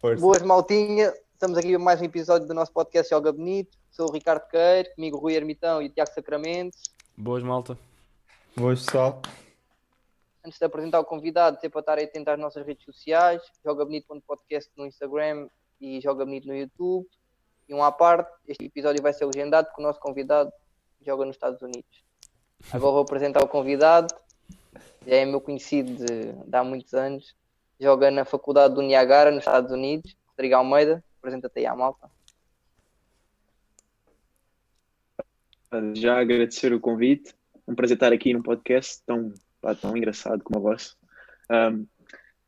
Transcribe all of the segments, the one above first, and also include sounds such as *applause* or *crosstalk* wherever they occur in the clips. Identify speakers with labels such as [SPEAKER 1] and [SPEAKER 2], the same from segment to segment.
[SPEAKER 1] Força.
[SPEAKER 2] Boas maltinha, estamos aqui a mais um episódio do nosso podcast Joga Bonito. Sou o Ricardo Queiro, comigo o Rui Ermitão e o Tiago Sacramento.
[SPEAKER 3] Boas, malta.
[SPEAKER 1] Boas, pessoal.
[SPEAKER 2] Antes de apresentar o convidado, sempre para estar atento às nossas redes sociais, Joga Bonito.podcast no Instagram e Joga Bonito no YouTube. E um à parte, este episódio vai ser legendado porque o nosso convidado joga nos Estados Unidos. Agora vou apresentar o convidado, já é meu conhecido de, de há muitos anos, joga na Faculdade do Niagara, nos Estados Unidos. Rodrigo Almeida, apresenta-te aí à malta.
[SPEAKER 4] Já agradecer o convite, um prazer estar aqui num podcast tão, pá, tão engraçado como a vossa. Um,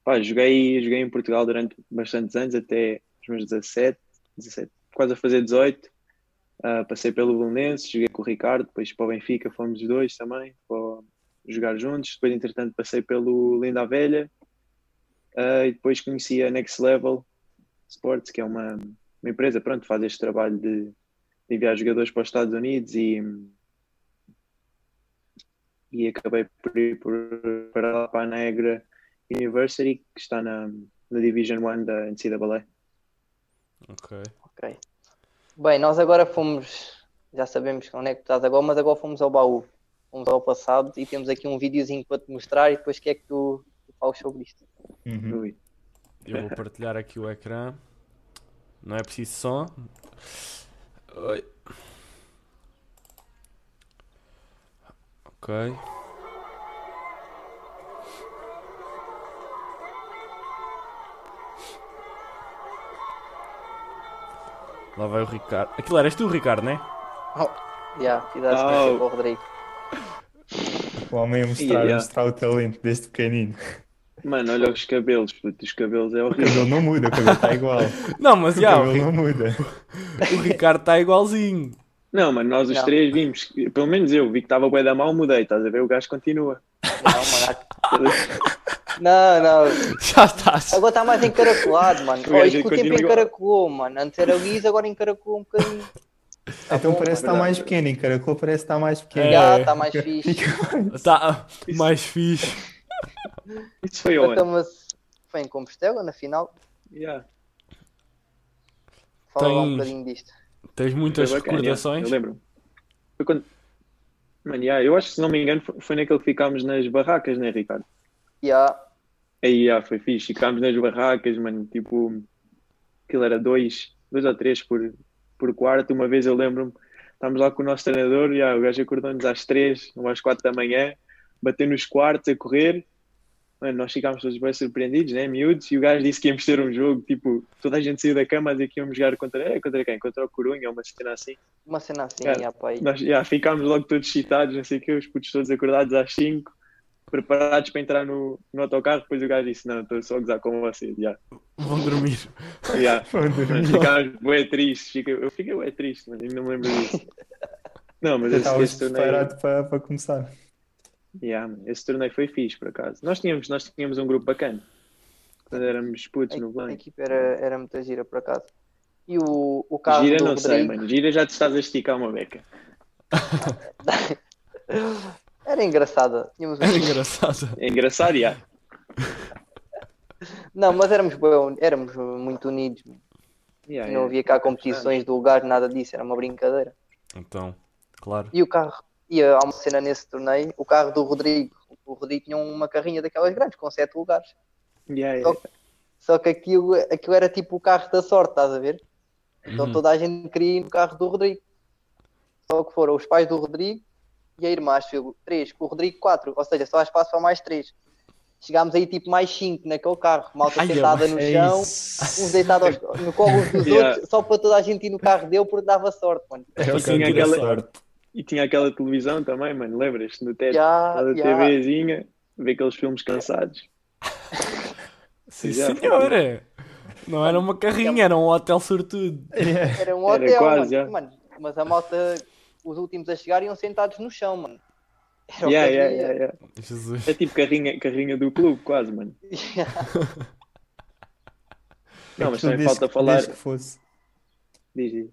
[SPEAKER 4] pá, joguei, joguei em Portugal durante bastantes anos, até os meus 17, 17 quase a fazer 18. Uh, passei pelo Belenenses, joguei com o Ricardo, depois para o Benfica fomos os dois também, para jogar juntos. Depois, entretanto, passei pelo Linda Velha uh, e depois conheci a Next Level Sports, que é uma, uma empresa, pronto, faz este trabalho de, de enviar jogadores para os Estados Unidos e, e acabei por ir por, para lá para a Negra University, que está na, na Division 1 da NCAA.
[SPEAKER 3] Ok.
[SPEAKER 2] Ok. Bem, nós agora fomos, já sabemos onde é que tu estás agora, mas agora fomos ao baú. Fomos ao passado e temos aqui um videozinho para te mostrar e depois o que é que tu, falas sobre isto.
[SPEAKER 1] Uhum.
[SPEAKER 3] Eu vou partilhar aqui o ecrã. Não é preciso som. Oi. Ok. Lá vai o Ricardo. Aquilo eras tu, Ricardo, né?
[SPEAKER 2] Já, fizeste
[SPEAKER 4] Oh.
[SPEAKER 2] oh. com o Rodrigo.
[SPEAKER 1] O homem a mostrar,
[SPEAKER 4] Yeah.
[SPEAKER 1] a mostrar o talento desde pequenino.
[SPEAKER 4] Mano, olha os cabelos, puto, os cabelos é
[SPEAKER 1] O
[SPEAKER 4] horrível.
[SPEAKER 1] cabelo não muda, o cabelo está igual.
[SPEAKER 3] Não, mas
[SPEAKER 1] O
[SPEAKER 3] já, o,
[SPEAKER 1] cabelo não muda.
[SPEAKER 3] o Ricardo está igualzinho.
[SPEAKER 4] Não, mano, nós os
[SPEAKER 2] Não.
[SPEAKER 4] três vimos, pelo menos eu vi que estava bué da mal, mudei, estás a ver? O gajo continua.
[SPEAKER 2] Não, *laughs* mano. Não, não.
[SPEAKER 3] Já estás.
[SPEAKER 2] Agora está mais encaracolado, mano. *laughs*
[SPEAKER 4] O
[SPEAKER 2] que o tempo encaracolou, mano. Antes era liso, agora encaracolou um bocadinho. Tá
[SPEAKER 1] então
[SPEAKER 2] bom,
[SPEAKER 1] parece que está mais pequeno, em caracol parece que está mais pequeno.
[SPEAKER 3] É.
[SPEAKER 2] Já, está mais fixe.
[SPEAKER 3] Está *laughs* mais fixe.
[SPEAKER 4] Isso foi onde?
[SPEAKER 2] Então, mas foi em Compostela, na final.
[SPEAKER 4] Yeah.
[SPEAKER 2] Fala lá um bocadinho disto.
[SPEAKER 3] Tens muitas
[SPEAKER 4] bacana,
[SPEAKER 3] recordações?
[SPEAKER 4] yeah, Eu lembro. Foi quando... Mano, yeah, eu acho que se não me engano foi, naquele que ficámos nas barracas, né, Ricardo?
[SPEAKER 2] Já,
[SPEAKER 4] Aí, yeah, foi fixe. Ficámos nas barracas, mano, tipo, aquilo era dois, dois ou três por, por quarto. Uma vez eu lembro-me, estávamos lá com o nosso treinador, yeah, o gajo acordou-nos às três, ou às quatro da manhã, bateu nos quartos a correr. Mano, nós ficámos todos bem surpreendidos, né, miúdos, e o gajo disse que íamos ter um jogo, tipo, toda a gente saiu da cama a dizer que íamos jogar contra, é, contra quem? Contra o Corunha, ou uma cena assim.
[SPEAKER 2] uma cena assim, já, pá. aí.
[SPEAKER 4] Nós já ficámos logo todos excitados, não sei o quê, os putos todos acordados às 5, preparados para entrar no, no autocarro. Depois o gajo disse: Não, estou só a gozar com vocês. Já,
[SPEAKER 3] Vão dormir.
[SPEAKER 4] já. *laughs*
[SPEAKER 1] Vou dormir.
[SPEAKER 4] Nós ficámos bem tristes. Fica, eu fiquei bem triste, mas ainda não me lembro disso. *laughs* Não, mas
[SPEAKER 1] Já
[SPEAKER 4] esse, esse torneio,
[SPEAKER 1] para, para começar.
[SPEAKER 4] Yeah, esse torneio foi fixe, por acaso. Nós tínhamos, nós tínhamos um grupo bacana quando éramos putos no
[SPEAKER 2] A, a equipa era, era muita gira, por acaso. E o, o carro
[SPEAKER 4] Gira,
[SPEAKER 2] do
[SPEAKER 4] não sei,
[SPEAKER 2] Rodrigo
[SPEAKER 4] mano. Gira já te estás a esticar uma beca. *laughs*
[SPEAKER 2] era engraçada. Tínhamos um-
[SPEAKER 3] Era engraçado.
[SPEAKER 4] É engraçado, já.
[SPEAKER 2] Não, mas éramos, bué- éramos muito unidos.
[SPEAKER 4] Yeah,
[SPEAKER 2] Não havia cá competições do lugar, nada disso, era uma brincadeira.
[SPEAKER 3] Então, claro.
[SPEAKER 2] E o carro, e há uma cena nesse torneio, o carro do Rodrigo, o Rodrigo tinha uma carrinha daquelas grandes, com sete lugares.
[SPEAKER 4] Yeah, yeah.
[SPEAKER 2] Só, só que aquilo, aquilo era tipo o carro da sorte, estás a ver? Então
[SPEAKER 3] Uhum.
[SPEAKER 2] toda a gente queria ir no carro do Rodrigo. Só que foram os pais do Rodrigo e a irmã, acho eu, três, com o Rodrigo quatro, ou seja, só há espaço para mais três. Chegámos aí tipo mais cinco naquele carro, malta
[SPEAKER 3] Ai,
[SPEAKER 2] sentada no
[SPEAKER 1] É
[SPEAKER 2] chão,
[SPEAKER 1] isso.
[SPEAKER 2] uns deitados no colo uns dos *laughs*
[SPEAKER 4] Yeah.
[SPEAKER 2] outros, só para toda a gente ir no carro dele porque dava sorte, mano.
[SPEAKER 3] Assim,
[SPEAKER 1] eu
[SPEAKER 4] aquela-
[SPEAKER 1] tinha sorte.
[SPEAKER 4] E tinha aquela televisão também, mano. Lembras-te no teto?
[SPEAKER 2] Já,
[SPEAKER 4] Aquela
[SPEAKER 2] já.
[SPEAKER 4] TVzinha, ver aqueles filmes cansados. *laughs*
[SPEAKER 3] Sim,
[SPEAKER 4] Já.
[SPEAKER 3] senhora. Não era uma carrinha, era um hotel sortudo.
[SPEAKER 1] É. *laughs*
[SPEAKER 2] Era um
[SPEAKER 4] Era
[SPEAKER 2] hotel,
[SPEAKER 4] quase,
[SPEAKER 2] mano. Mano, Mas a malta, os últimos a chegar iam sentados no chão, mano. Era o
[SPEAKER 4] Yeah,
[SPEAKER 2] que
[SPEAKER 4] yeah, yeah, yeah.
[SPEAKER 3] Jesus.
[SPEAKER 4] É tipo carrinha, carrinha do clube, quase, mano. *laughs* Não, mas
[SPEAKER 1] Aquilo
[SPEAKER 4] também falta
[SPEAKER 1] que-
[SPEAKER 4] falar.
[SPEAKER 1] que fosse.
[SPEAKER 4] Diz, diz.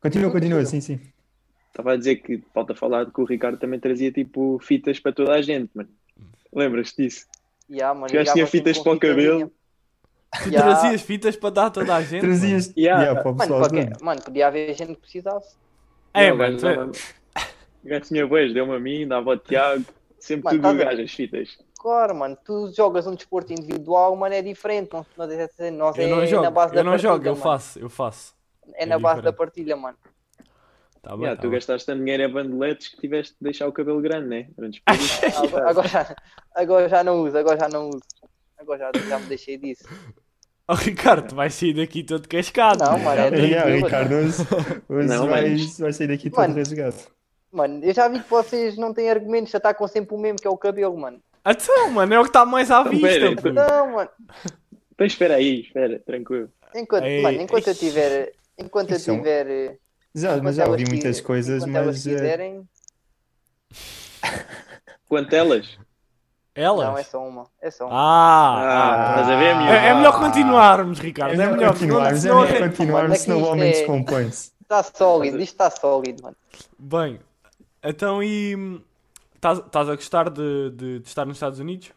[SPEAKER 1] Continua, continua, sim, sim.
[SPEAKER 4] Estava a dizer que falta falar que o Ricardo também trazia tipo fitas para toda a gente, mano. Lembras-te disso?
[SPEAKER 2] Yeah, mano,
[SPEAKER 4] tinham
[SPEAKER 2] ligava sempre
[SPEAKER 4] fitas para o cabelo.
[SPEAKER 3] Tu
[SPEAKER 2] Ya.
[SPEAKER 3] trazias fitas para dar a toda a gente. mano.
[SPEAKER 1] Trazias
[SPEAKER 4] Yeah.
[SPEAKER 1] yeah, para o
[SPEAKER 2] Mano,
[SPEAKER 1] pessoal
[SPEAKER 2] qualquer... mano, podia haver gente que precisasse.
[SPEAKER 3] É,
[SPEAKER 4] Não,
[SPEAKER 3] mano.
[SPEAKER 4] gajo O gajo tinha voz, deu-me a mim, dava ao Tiago, sempre
[SPEAKER 2] Mano,
[SPEAKER 4] tudo
[SPEAKER 2] a-
[SPEAKER 4] gajo, as fitas.
[SPEAKER 2] Claro, mano, tu jogas um desporto individual, mano, é diferente. Não, é- nós
[SPEAKER 3] Eu
[SPEAKER 2] é
[SPEAKER 3] não
[SPEAKER 2] na
[SPEAKER 3] jogo,
[SPEAKER 2] base da
[SPEAKER 3] eu não jogo, eu
[SPEAKER 2] mano.
[SPEAKER 3] faço, eu faço.
[SPEAKER 2] É
[SPEAKER 3] é
[SPEAKER 2] na base da
[SPEAKER 3] diferente.
[SPEAKER 2] partilha, mano.
[SPEAKER 3] Tá bem,
[SPEAKER 4] Yeah,
[SPEAKER 3] tá
[SPEAKER 4] tu
[SPEAKER 3] bem.
[SPEAKER 4] gastaste tanto dinheiro em bandeletes que tiveste de deixar o cabelo grande, né? Antes por isso.
[SPEAKER 2] Agora, agora já, agora já não uso, agora já não uso. Agora já, já me deixei disso. *laughs*
[SPEAKER 3] Oh, Ricardo, tu vais sair daqui todo cascado.
[SPEAKER 2] Não, mano, é
[SPEAKER 1] Yeah,
[SPEAKER 2] tranquilo.
[SPEAKER 1] Ricardo, hoje, hoje
[SPEAKER 4] Não,
[SPEAKER 1] vai,
[SPEAKER 4] mas-
[SPEAKER 1] vai sair daqui todo rasgado.
[SPEAKER 2] Mano, eu já vi que vocês não têm argumentos, já atacam sempre o mesmo, que é o cabelo, mano.
[SPEAKER 3] Então, mano, é o que está mais à
[SPEAKER 4] Então,
[SPEAKER 3] vista.
[SPEAKER 4] pera,
[SPEAKER 3] puto.
[SPEAKER 2] Não, mano.
[SPEAKER 4] Então espera aí, espera, tranquilo.
[SPEAKER 2] Enquanto,
[SPEAKER 3] Ei,
[SPEAKER 2] mano, enquanto eu tiver. Enquanto eu
[SPEAKER 1] Isso é um-
[SPEAKER 2] tiver.
[SPEAKER 1] Já,
[SPEAKER 2] enquanto
[SPEAKER 1] mas já
[SPEAKER 2] elas
[SPEAKER 1] ouvi muitas coisas,
[SPEAKER 2] elas
[SPEAKER 1] mas eh,
[SPEAKER 2] quiserem. *laughs*
[SPEAKER 4] Quanto elas?
[SPEAKER 3] Elas?
[SPEAKER 2] Não, é só uma. É só uma.
[SPEAKER 3] Ah,
[SPEAKER 4] Ah,
[SPEAKER 3] ah,
[SPEAKER 4] estás a ver, miúdo?
[SPEAKER 3] é, é melhor continuarmos, Ricardo.
[SPEAKER 1] é
[SPEAKER 3] É
[SPEAKER 1] melhor
[SPEAKER 3] melhor
[SPEAKER 1] continuarmos, é
[SPEAKER 3] senão-
[SPEAKER 1] melhor
[SPEAKER 3] senão-
[SPEAKER 1] continuarmos,
[SPEAKER 2] Aqui
[SPEAKER 1] senão o homem
[SPEAKER 2] é-
[SPEAKER 1] descompõe-se.
[SPEAKER 2] Está sólido, isto está sólido, mano.
[SPEAKER 3] Bem, então e. hum, Estás a gostar de, de- de estar nos Estados Unidos?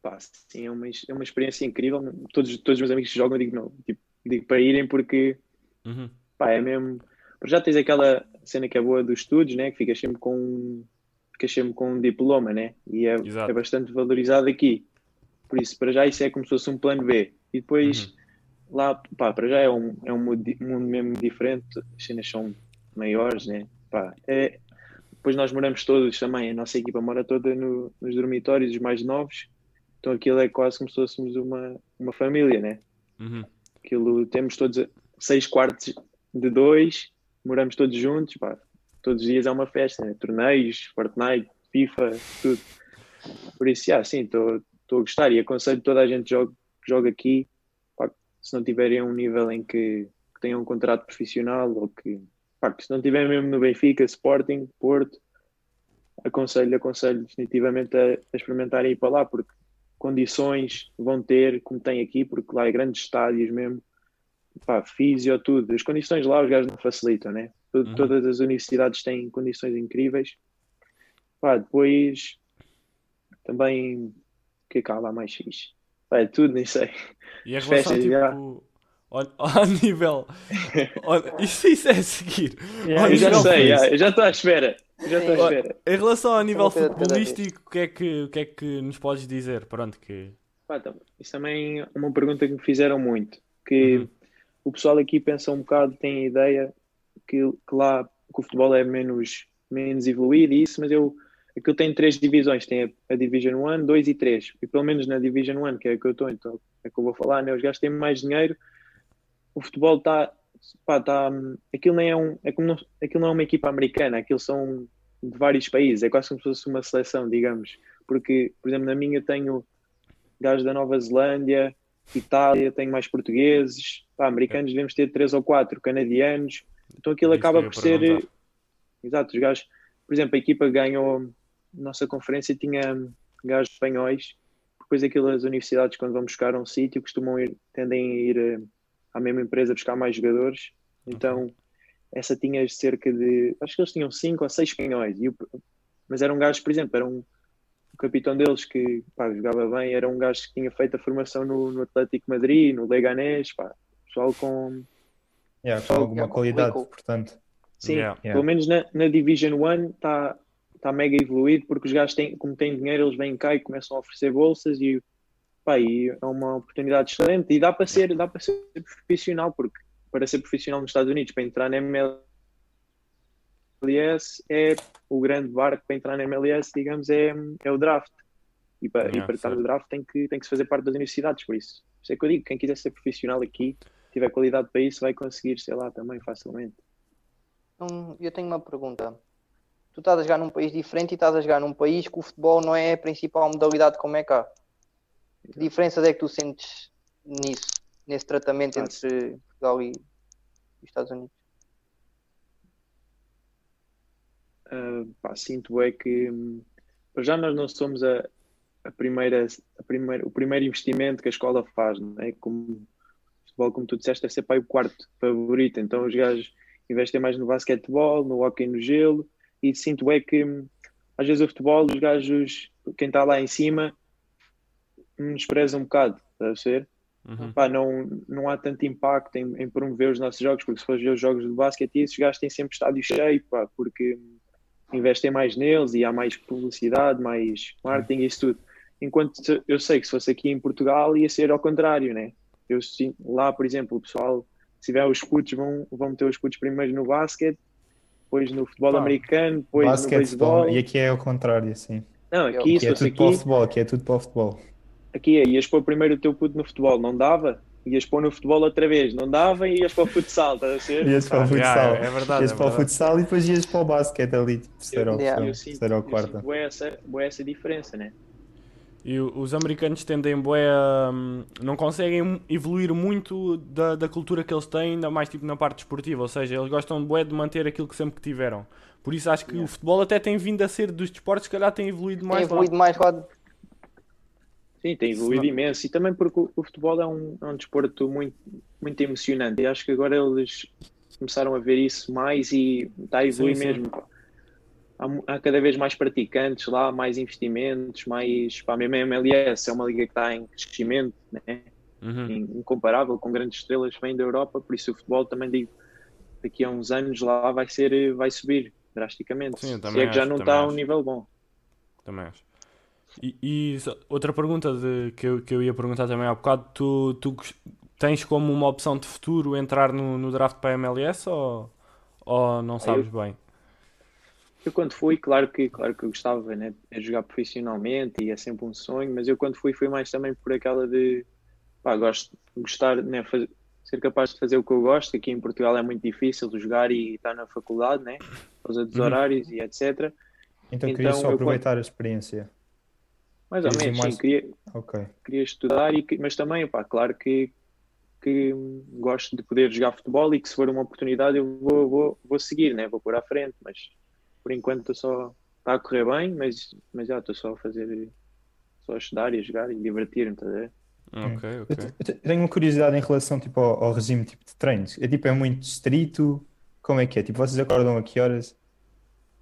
[SPEAKER 4] Pá, sim, é uma, é uma experiência incrível. Todos, todos os meus amigos que jogam, eu digo não, tipo, digo para irem porque
[SPEAKER 3] Uhum.
[SPEAKER 4] Pá, é mesmo. Para já tens aquela cena que é boa dos estudos, né? Que ficas sempre com, ficas sempre com um diploma, né? E é, é bastante valorizado aqui. Por isso, para já, isso é como se fosse um plano B. E depois,
[SPEAKER 3] Uhum.
[SPEAKER 4] lá, pá, para já é um, é um mundo, mundo mesmo diferente. As cenas são maiores, né? Pá, é, depois nós moramos todos também, a nossa equipa mora toda no- nos dormitórios, os mais novos. Então aquilo é quase como se fôssemos uma, uma família, né?
[SPEAKER 3] Uhum.
[SPEAKER 4] Aquilo temos todos seis quartos de dois, moramos todos juntos, pá, todos os dias é uma festa, né? torneios, Fortnite, FIFA, tudo. Por isso, já, sim, estou a gostar e aconselho toda a gente que joga aqui, pá, se não tiverem um nível em que, que tenham um contrato profissional ou que, pá, que se não tiverem mesmo no Benfica, Sporting, Porto, aconselho, aconselho definitivamente a, a experimentarem ir para lá, porque condições vão ter, como tem aqui, porque lá é grandes estádios mesmo, pá, físio, tudo. As condições lá os gajos não facilitam, né?
[SPEAKER 3] Uhum.
[SPEAKER 4] Todas as universidades têm condições incríveis. Pá, depois também o que é que há lá mais fixe? Pá, é tudo, nem sei.
[SPEAKER 3] E a
[SPEAKER 4] As
[SPEAKER 3] relação,
[SPEAKER 4] festas,
[SPEAKER 3] tipo,
[SPEAKER 4] já.
[SPEAKER 3] ao, *laughs* nível. ao- isso, isso é a seguir. *laughs*
[SPEAKER 1] Yeah,
[SPEAKER 4] Eu já sei, já, eu já estou à espera. Eu já estou à espera.
[SPEAKER 3] Em relação ao nível futebolístico, o que, é que, o que é que nos podes dizer? Pronto, que.
[SPEAKER 4] Pá, então, isso também é uma pergunta que me fizeram muito. Que
[SPEAKER 3] Uhum.
[SPEAKER 4] O pessoal aqui pensa um bocado, tem a ideia que, que lá que o futebol é menos, menos evoluído e isso, mas eu aquilo tem três divisões, tem a, a Division 1, 2 e 3. E pelo menos na Division 1, que é a que eu estou, então é que eu vou falar, né? os gajos têm mais dinheiro, o futebol está. Tá, aquilo nem é um. É como não, aquilo não é uma equipa americana, aquilo são de vários países, é quase como se fosse uma seleção, digamos. Porque, por exemplo, na minha tenho gajos da Nova Zelândia, Itália, tenho mais portugueses, pá, americanos devemos ter três ou quatro, canadianos, então aquilo
[SPEAKER 3] É
[SPEAKER 4] acaba
[SPEAKER 3] ia
[SPEAKER 4] por ser.
[SPEAKER 3] perguntar.
[SPEAKER 4] Exato, os gajos, por exemplo, a equipa que ganhou nossa conferência tinha gajos espanhóis, depois aquilo as universidades quando vão buscar um sítio costumam ir, tendem a ir eh, à mesma empresa buscar mais jogadores, então essa tinha cerca de, acho que eles tinham cinco ou seis espanhóis, e o- mas eram gajos, por exemplo, era o capitão deles que pá, jogava bem, era um gajo que tinha feito a formação no, no Atlético Madrid, no Leganés, pá, pessoal com,
[SPEAKER 1] Yeah, com alguma
[SPEAKER 2] Yeah,
[SPEAKER 1] qualidade, portanto.
[SPEAKER 4] Sim,
[SPEAKER 3] Yeah.
[SPEAKER 1] Yeah.
[SPEAKER 4] pelo menos na, na Division 1 está tá mega evoluído porque os gajos têm, como têm dinheiro, eles vêm cá e começam a oferecer bolsas e, pá, e é uma oportunidade excelente e dá para ser, dá para ser profissional, porque para ser profissional nos Estados Unidos, para entrar na MLS é o grande barco para entrar na MLS, digamos, é, é o draft. E para, e
[SPEAKER 3] Yeah,
[SPEAKER 4] para estar no draft tem que, tem que se fazer parte das universidades, por isso. Por isso é que eu digo, quem quiser ser profissional aqui, tiver qualidade para isso, vai conseguir, sei lá, também facilmente.
[SPEAKER 2] Então, eu tenho uma pergunta. Tu estás a jogar num país diferente e estás a jogar num país que o futebol não é a principal modalidade como é cá. Que diferenças é que tu sentes nisso, nesse tratamento
[SPEAKER 4] Ah,
[SPEAKER 2] entre Portugal e os Estados Unidos?
[SPEAKER 4] Uh, pá, sinto é que para já nós não somos a, a primeira, a primeira, o primeiro investimento que a escola faz, não é? Como futebol, como tu disseste, deve ser para o quarto favorito. Então os gajos investem mais no basquetebol, no hóquei no gelo, e sinto é que às vezes o futebol, os gajos, quem está lá em cima, despreza um bocado. estás a ser?
[SPEAKER 3] Uhum.
[SPEAKER 4] Pá, não, não há tanto impacto em, em promover os nossos jogos, porque se fores ver os jogos de basquete, esses gajos têm sempre estádio cheio, pá, porque investem mais neles e há mais publicidade, mais marketing e isso tudo. Enquanto eu sei que se fosse aqui em Portugal ia ser ao contrário, né? Eu, lá, por exemplo, o pessoal, se tiver os putos, vão, vão meter os putos primeiro no basquete, depois no futebol
[SPEAKER 3] Pá,
[SPEAKER 4] americano, depois no beisebol.
[SPEAKER 1] E aqui é ao contrário, assim.
[SPEAKER 4] Não, aqui,
[SPEAKER 1] Aqui é
[SPEAKER 4] fosse
[SPEAKER 1] tudo para o
[SPEAKER 4] aqui,
[SPEAKER 1] futebol, aqui é tudo para o futebol.
[SPEAKER 4] aqui é, ias pôr primeiro o teu puto no futebol, não dava? Ias pôr no futebol outra vez, não dava e ias para o futsal, estás a ser?
[SPEAKER 1] Ias para o
[SPEAKER 3] Ah,
[SPEAKER 1] futsal.
[SPEAKER 3] yeah, é verdade,
[SPEAKER 1] Ias
[SPEAKER 3] é
[SPEAKER 1] para o futsal e depois ias para o basquete ali, terceira
[SPEAKER 2] Yeah.
[SPEAKER 1] ou quarta.
[SPEAKER 4] sinto bué essa, bué essa diferença, né?
[SPEAKER 3] E os americanos tendem bué a, hum, não conseguem evoluir muito da, da cultura que eles têm, ainda mais tipo na parte desportiva, ou seja, eles gostam bué de manter aquilo que sempre que tiveram. Por isso acho que o futebol até tem vindo a ser dos desportos, se calhar tem evoluído
[SPEAKER 2] Tem
[SPEAKER 3] mais lá.
[SPEAKER 2] evoluído mais lá.
[SPEAKER 4] Sim, tem evoluído
[SPEAKER 3] Senão-
[SPEAKER 4] imenso. E também porque o, o futebol é um, é um desporto muito, muito emocionante. E acho que agora eles começaram a ver isso mais e está a evoluir
[SPEAKER 3] Sim, sim.
[SPEAKER 4] mesmo. pá. Há, há cada vez mais praticantes lá, mais investimentos, mais. Pá, mesmo a MLS é uma liga que está em crescimento, né?
[SPEAKER 3] Uhum.
[SPEAKER 4] In- incomparável, com grandes estrelas que vêm da Europa. Por isso o futebol também digo, daqui a uns anos lá vai, ser, vai subir drasticamente.
[SPEAKER 3] Sim,
[SPEAKER 4] Se é que já não está a um nível bom.
[SPEAKER 3] Também acho. E, e outra pergunta de, que, eu, que eu ia perguntar também há bocado, tu, tu tens como uma opção de futuro entrar no, no draft para a MLS ou, ou não sabes bem?
[SPEAKER 4] Eu quando fui, claro que, claro que eu gostava né, de jogar profissionalmente e é sempre um sonho, mas eu quando fui fui mais também por aquela de pá, gosto, gostar, né, fazer, ser capaz de fazer o que eu gosto, que aqui em Portugal é muito difícil de jogar e estar na faculdade, né, por causa dos
[SPEAKER 3] Uhum.
[SPEAKER 4] horários e etc.
[SPEAKER 1] Então queria
[SPEAKER 4] Então,
[SPEAKER 1] só
[SPEAKER 4] eu
[SPEAKER 1] aproveitar a experiência.
[SPEAKER 4] Mais ou menos,
[SPEAKER 1] mais-
[SPEAKER 4] sim, queria,
[SPEAKER 1] Ok.
[SPEAKER 4] queria estudar, e, mas também, pá, claro que, que hum, gosto de poder jogar futebol e que se for uma oportunidade eu vou, vou, vou seguir, né? vou pôr à frente, mas por enquanto estou só, está a correr bem, mas, mas já estou só a fazer, só a estudar e a jogar e divertir-me, estás a ver?
[SPEAKER 3] Ok,
[SPEAKER 1] Eu tenho uma curiosidade em relação tipo, ao, ao regime tipo, de treinos. É tipo, é muito estrito? Como é que é? Tipo, vocês acordam a que horas?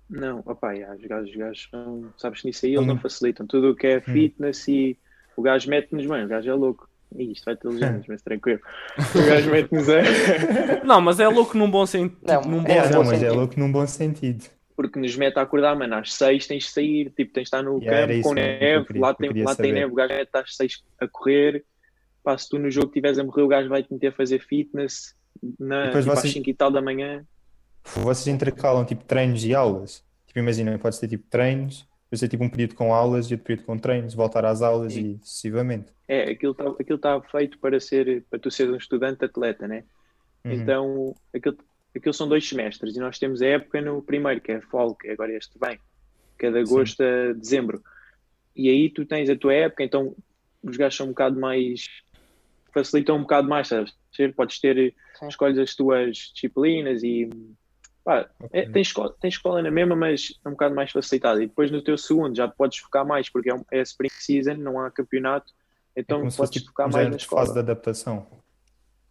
[SPEAKER 4] Não, opá, já, os gajos, os gajos são, sabes que nisso aí eles
[SPEAKER 1] Hum.
[SPEAKER 4] não facilitam, tudo o que é fitness e o gajo mete-nos, mano, o gajo é louco. Ih, Isto vai ter legendas, mas tranquilo. O gajo mete-nos a... *laughs*
[SPEAKER 3] Não, mas é louco num bom sentido.
[SPEAKER 2] Não,
[SPEAKER 3] num bom
[SPEAKER 2] é,
[SPEAKER 1] É,
[SPEAKER 3] sentido.
[SPEAKER 1] não, mas é louco num bom sentido.
[SPEAKER 4] porque nos mete a acordar, mano, às seis tens de sair, tipo, tens de estar no
[SPEAKER 1] Yeah,
[SPEAKER 4] campo
[SPEAKER 1] isso
[SPEAKER 4] com
[SPEAKER 1] mesmo que
[SPEAKER 4] neve,
[SPEAKER 1] queria-
[SPEAKER 4] lá tem, lá tem neve, o gajo mete às seis a correr, pá, se tu no jogo estiveres a morrer, o gajo vai-te meter a fazer fitness na,
[SPEAKER 1] depois
[SPEAKER 4] tipo, às
[SPEAKER 1] vocês-
[SPEAKER 4] 5 e tal da manhã.
[SPEAKER 1] Vocês intercalam tipo treinos e aulas? Tipo, imagina, pode ser tipo treinos, depois ter tipo um período com aulas e outro período com treinos, voltar às aulas e sucessivamente.
[SPEAKER 4] É, aquilo está aquilo tá feito para ser, para tu seres um estudante atleta, né?
[SPEAKER 1] Uhum.
[SPEAKER 4] Então, aquilo, aquilo são dois semestres e nós temos a época no primeiro, que é fall, que é agora este vem, que é de agosto a dezembro. E aí tu tens a tua época, então os gajos são um bocado mais. facilitam um bocado mais, sabes? Podes ter,
[SPEAKER 2] Sim.
[SPEAKER 4] escolhes as tuas disciplinas e. Pá, é,
[SPEAKER 1] Ok.
[SPEAKER 4] tens, escola, tens escola na mesma, mas é um bocado mais facilitado. E depois no teu segundo já podes focar mais, porque é, um, é spring season, não há campeonato,
[SPEAKER 1] É
[SPEAKER 4] então
[SPEAKER 1] fosse
[SPEAKER 4] podes
[SPEAKER 1] tipo
[SPEAKER 4] focar mais na
[SPEAKER 1] de fase de
[SPEAKER 4] escola.
[SPEAKER 1] adaptação,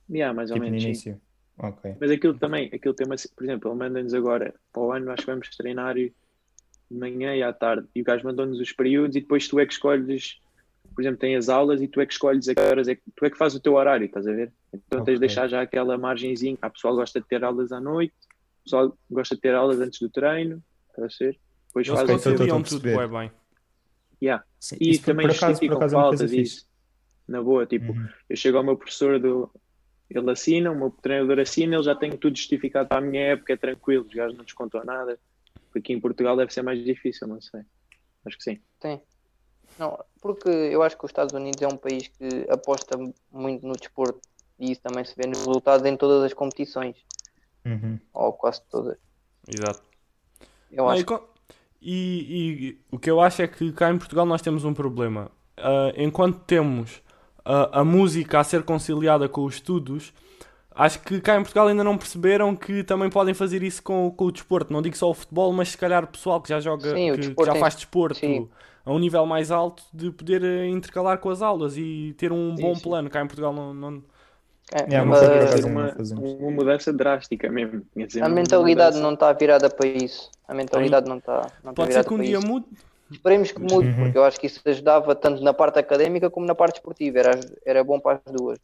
[SPEAKER 4] Yeah, mais ou
[SPEAKER 1] tipo no
[SPEAKER 4] menos,
[SPEAKER 1] início. Ok.
[SPEAKER 4] Mas aquilo também, aquilo tem uma, por exemplo, ele manda-nos agora para o ano, acho que vamos treinar de manhã e à tarde. E o gajo mandou-nos os períodos e depois tu é que escolhes, por exemplo, tem as aulas e tu é que escolhes a que horas é que tu é que fazes o teu horário, estás a ver? Então tens de deixar já aquela margenzinha. Há pessoal que gosta de ter aulas à noite, pessoal gosta de ter aulas antes do treino, estás a ser? Depois
[SPEAKER 3] Eles
[SPEAKER 4] faz o
[SPEAKER 1] então
[SPEAKER 3] tudo bué bem.
[SPEAKER 4] Yeah.
[SPEAKER 1] Sim,
[SPEAKER 4] E também
[SPEAKER 1] por acaso, por
[SPEAKER 4] justificam
[SPEAKER 1] acaso é
[SPEAKER 4] faltas
[SPEAKER 1] fixe.
[SPEAKER 4] isso. Na boa, tipo,
[SPEAKER 1] Uhum.
[SPEAKER 4] eu chego ao meu professor do. Ele assina, o meu treinador assina, ele já tem tudo justificado para a minha época, é tranquilo, os gajos não descontam nada. Aqui em Portugal deve ser mais difícil, não sei. Acho que sim.
[SPEAKER 2] Tem. Não, porque eu acho que os Estados Unidos é um país que aposta muito no desporto e isso também se vê nos resultados em todas as competições,
[SPEAKER 1] Uhum.
[SPEAKER 2] ou quase todas.
[SPEAKER 3] Exato.
[SPEAKER 2] Eu
[SPEAKER 3] Não,
[SPEAKER 2] acho
[SPEAKER 3] e, co- e- e o que eu acho é que cá em Portugal nós temos um problema. Ah, enquanto temos ah, a música a ser conciliada com os estudos, acho que cá em Portugal ainda não perceberam que também podem fazer isso com, com o desporto. Não digo só o futebol, mas se calhar o pessoal que já joga,
[SPEAKER 2] Sim,
[SPEAKER 3] que, que já faz desporto
[SPEAKER 2] sim.
[SPEAKER 3] a um nível mais alto, de poder eh, intercalar com as aulas e ter um
[SPEAKER 4] Sim,
[SPEAKER 3] bom
[SPEAKER 4] sim.
[SPEAKER 3] plano. Cá em Portugal não. não-
[SPEAKER 2] É,
[SPEAKER 1] É, uma
[SPEAKER 4] ser
[SPEAKER 1] não
[SPEAKER 4] uma, uma mudança drástica mesmo. Ser
[SPEAKER 2] a mentalidade não está virada para isso. A mentalidade não está não está
[SPEAKER 3] Pode ser
[SPEAKER 2] virada
[SPEAKER 3] que um dia
[SPEAKER 2] isso.
[SPEAKER 3] mude,
[SPEAKER 2] Esperemos que mude,
[SPEAKER 1] Uhum.
[SPEAKER 2] porque eu acho que isso ajudava tanto na parte académica como na parte esportiva. Era, era bom para as duas.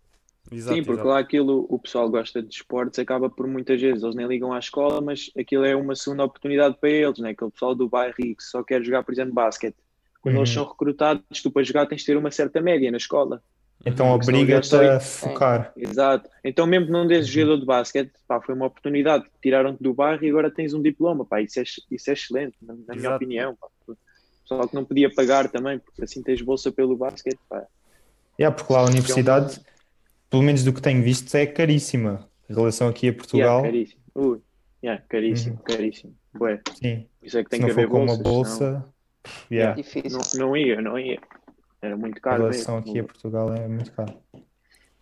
[SPEAKER 3] Exato,
[SPEAKER 4] Sim, porque
[SPEAKER 3] exato.
[SPEAKER 4] lá aquilo, o pessoal gosta de esportes, acaba por muitas vezes, eles nem ligam à escola, mas aquilo é uma segunda oportunidade para eles, né? Aquele pessoal do bairro que só quer jogar, por exemplo, basquete. Quando
[SPEAKER 1] Uhum.
[SPEAKER 4] eles são recrutados, tu para jogar tens de ter uma certa média na escola.
[SPEAKER 1] Então
[SPEAKER 4] senão
[SPEAKER 1] obriga-te a focar.
[SPEAKER 4] Exato. Então, mesmo que não dês
[SPEAKER 1] Uhum.
[SPEAKER 4] jogador de basquete, pá, foi uma oportunidade. Tiraram-te do bairro e agora tens um diploma, pá. Isso é, isso é excelente, na, na minha opinião. Pá. Só que não podia pagar também, porque assim tens bolsa pelo basquete, pá.
[SPEAKER 1] Yeah, porque lá a universidade, pelo menos do que tenho visto, é caríssima. Em relação aqui a
[SPEAKER 4] Yeah,
[SPEAKER 1] Portugal,
[SPEAKER 4] caríssimo. Ui, yeah, caríssimo,
[SPEAKER 1] Uhum.
[SPEAKER 4] caríssimo. Bué.
[SPEAKER 1] sim.
[SPEAKER 4] Isso é que
[SPEAKER 1] Se
[SPEAKER 4] tem
[SPEAKER 1] não
[SPEAKER 4] que
[SPEAKER 1] for
[SPEAKER 4] haver
[SPEAKER 1] com uma
[SPEAKER 4] bolsas, senão-
[SPEAKER 1] bolsa, yeah,
[SPEAKER 2] Difícil.
[SPEAKER 4] Não, não ia, não ia. Era muito
[SPEAKER 1] em
[SPEAKER 4] caro
[SPEAKER 1] relação
[SPEAKER 4] mesmo.
[SPEAKER 1] aqui a Portugal é muito caro.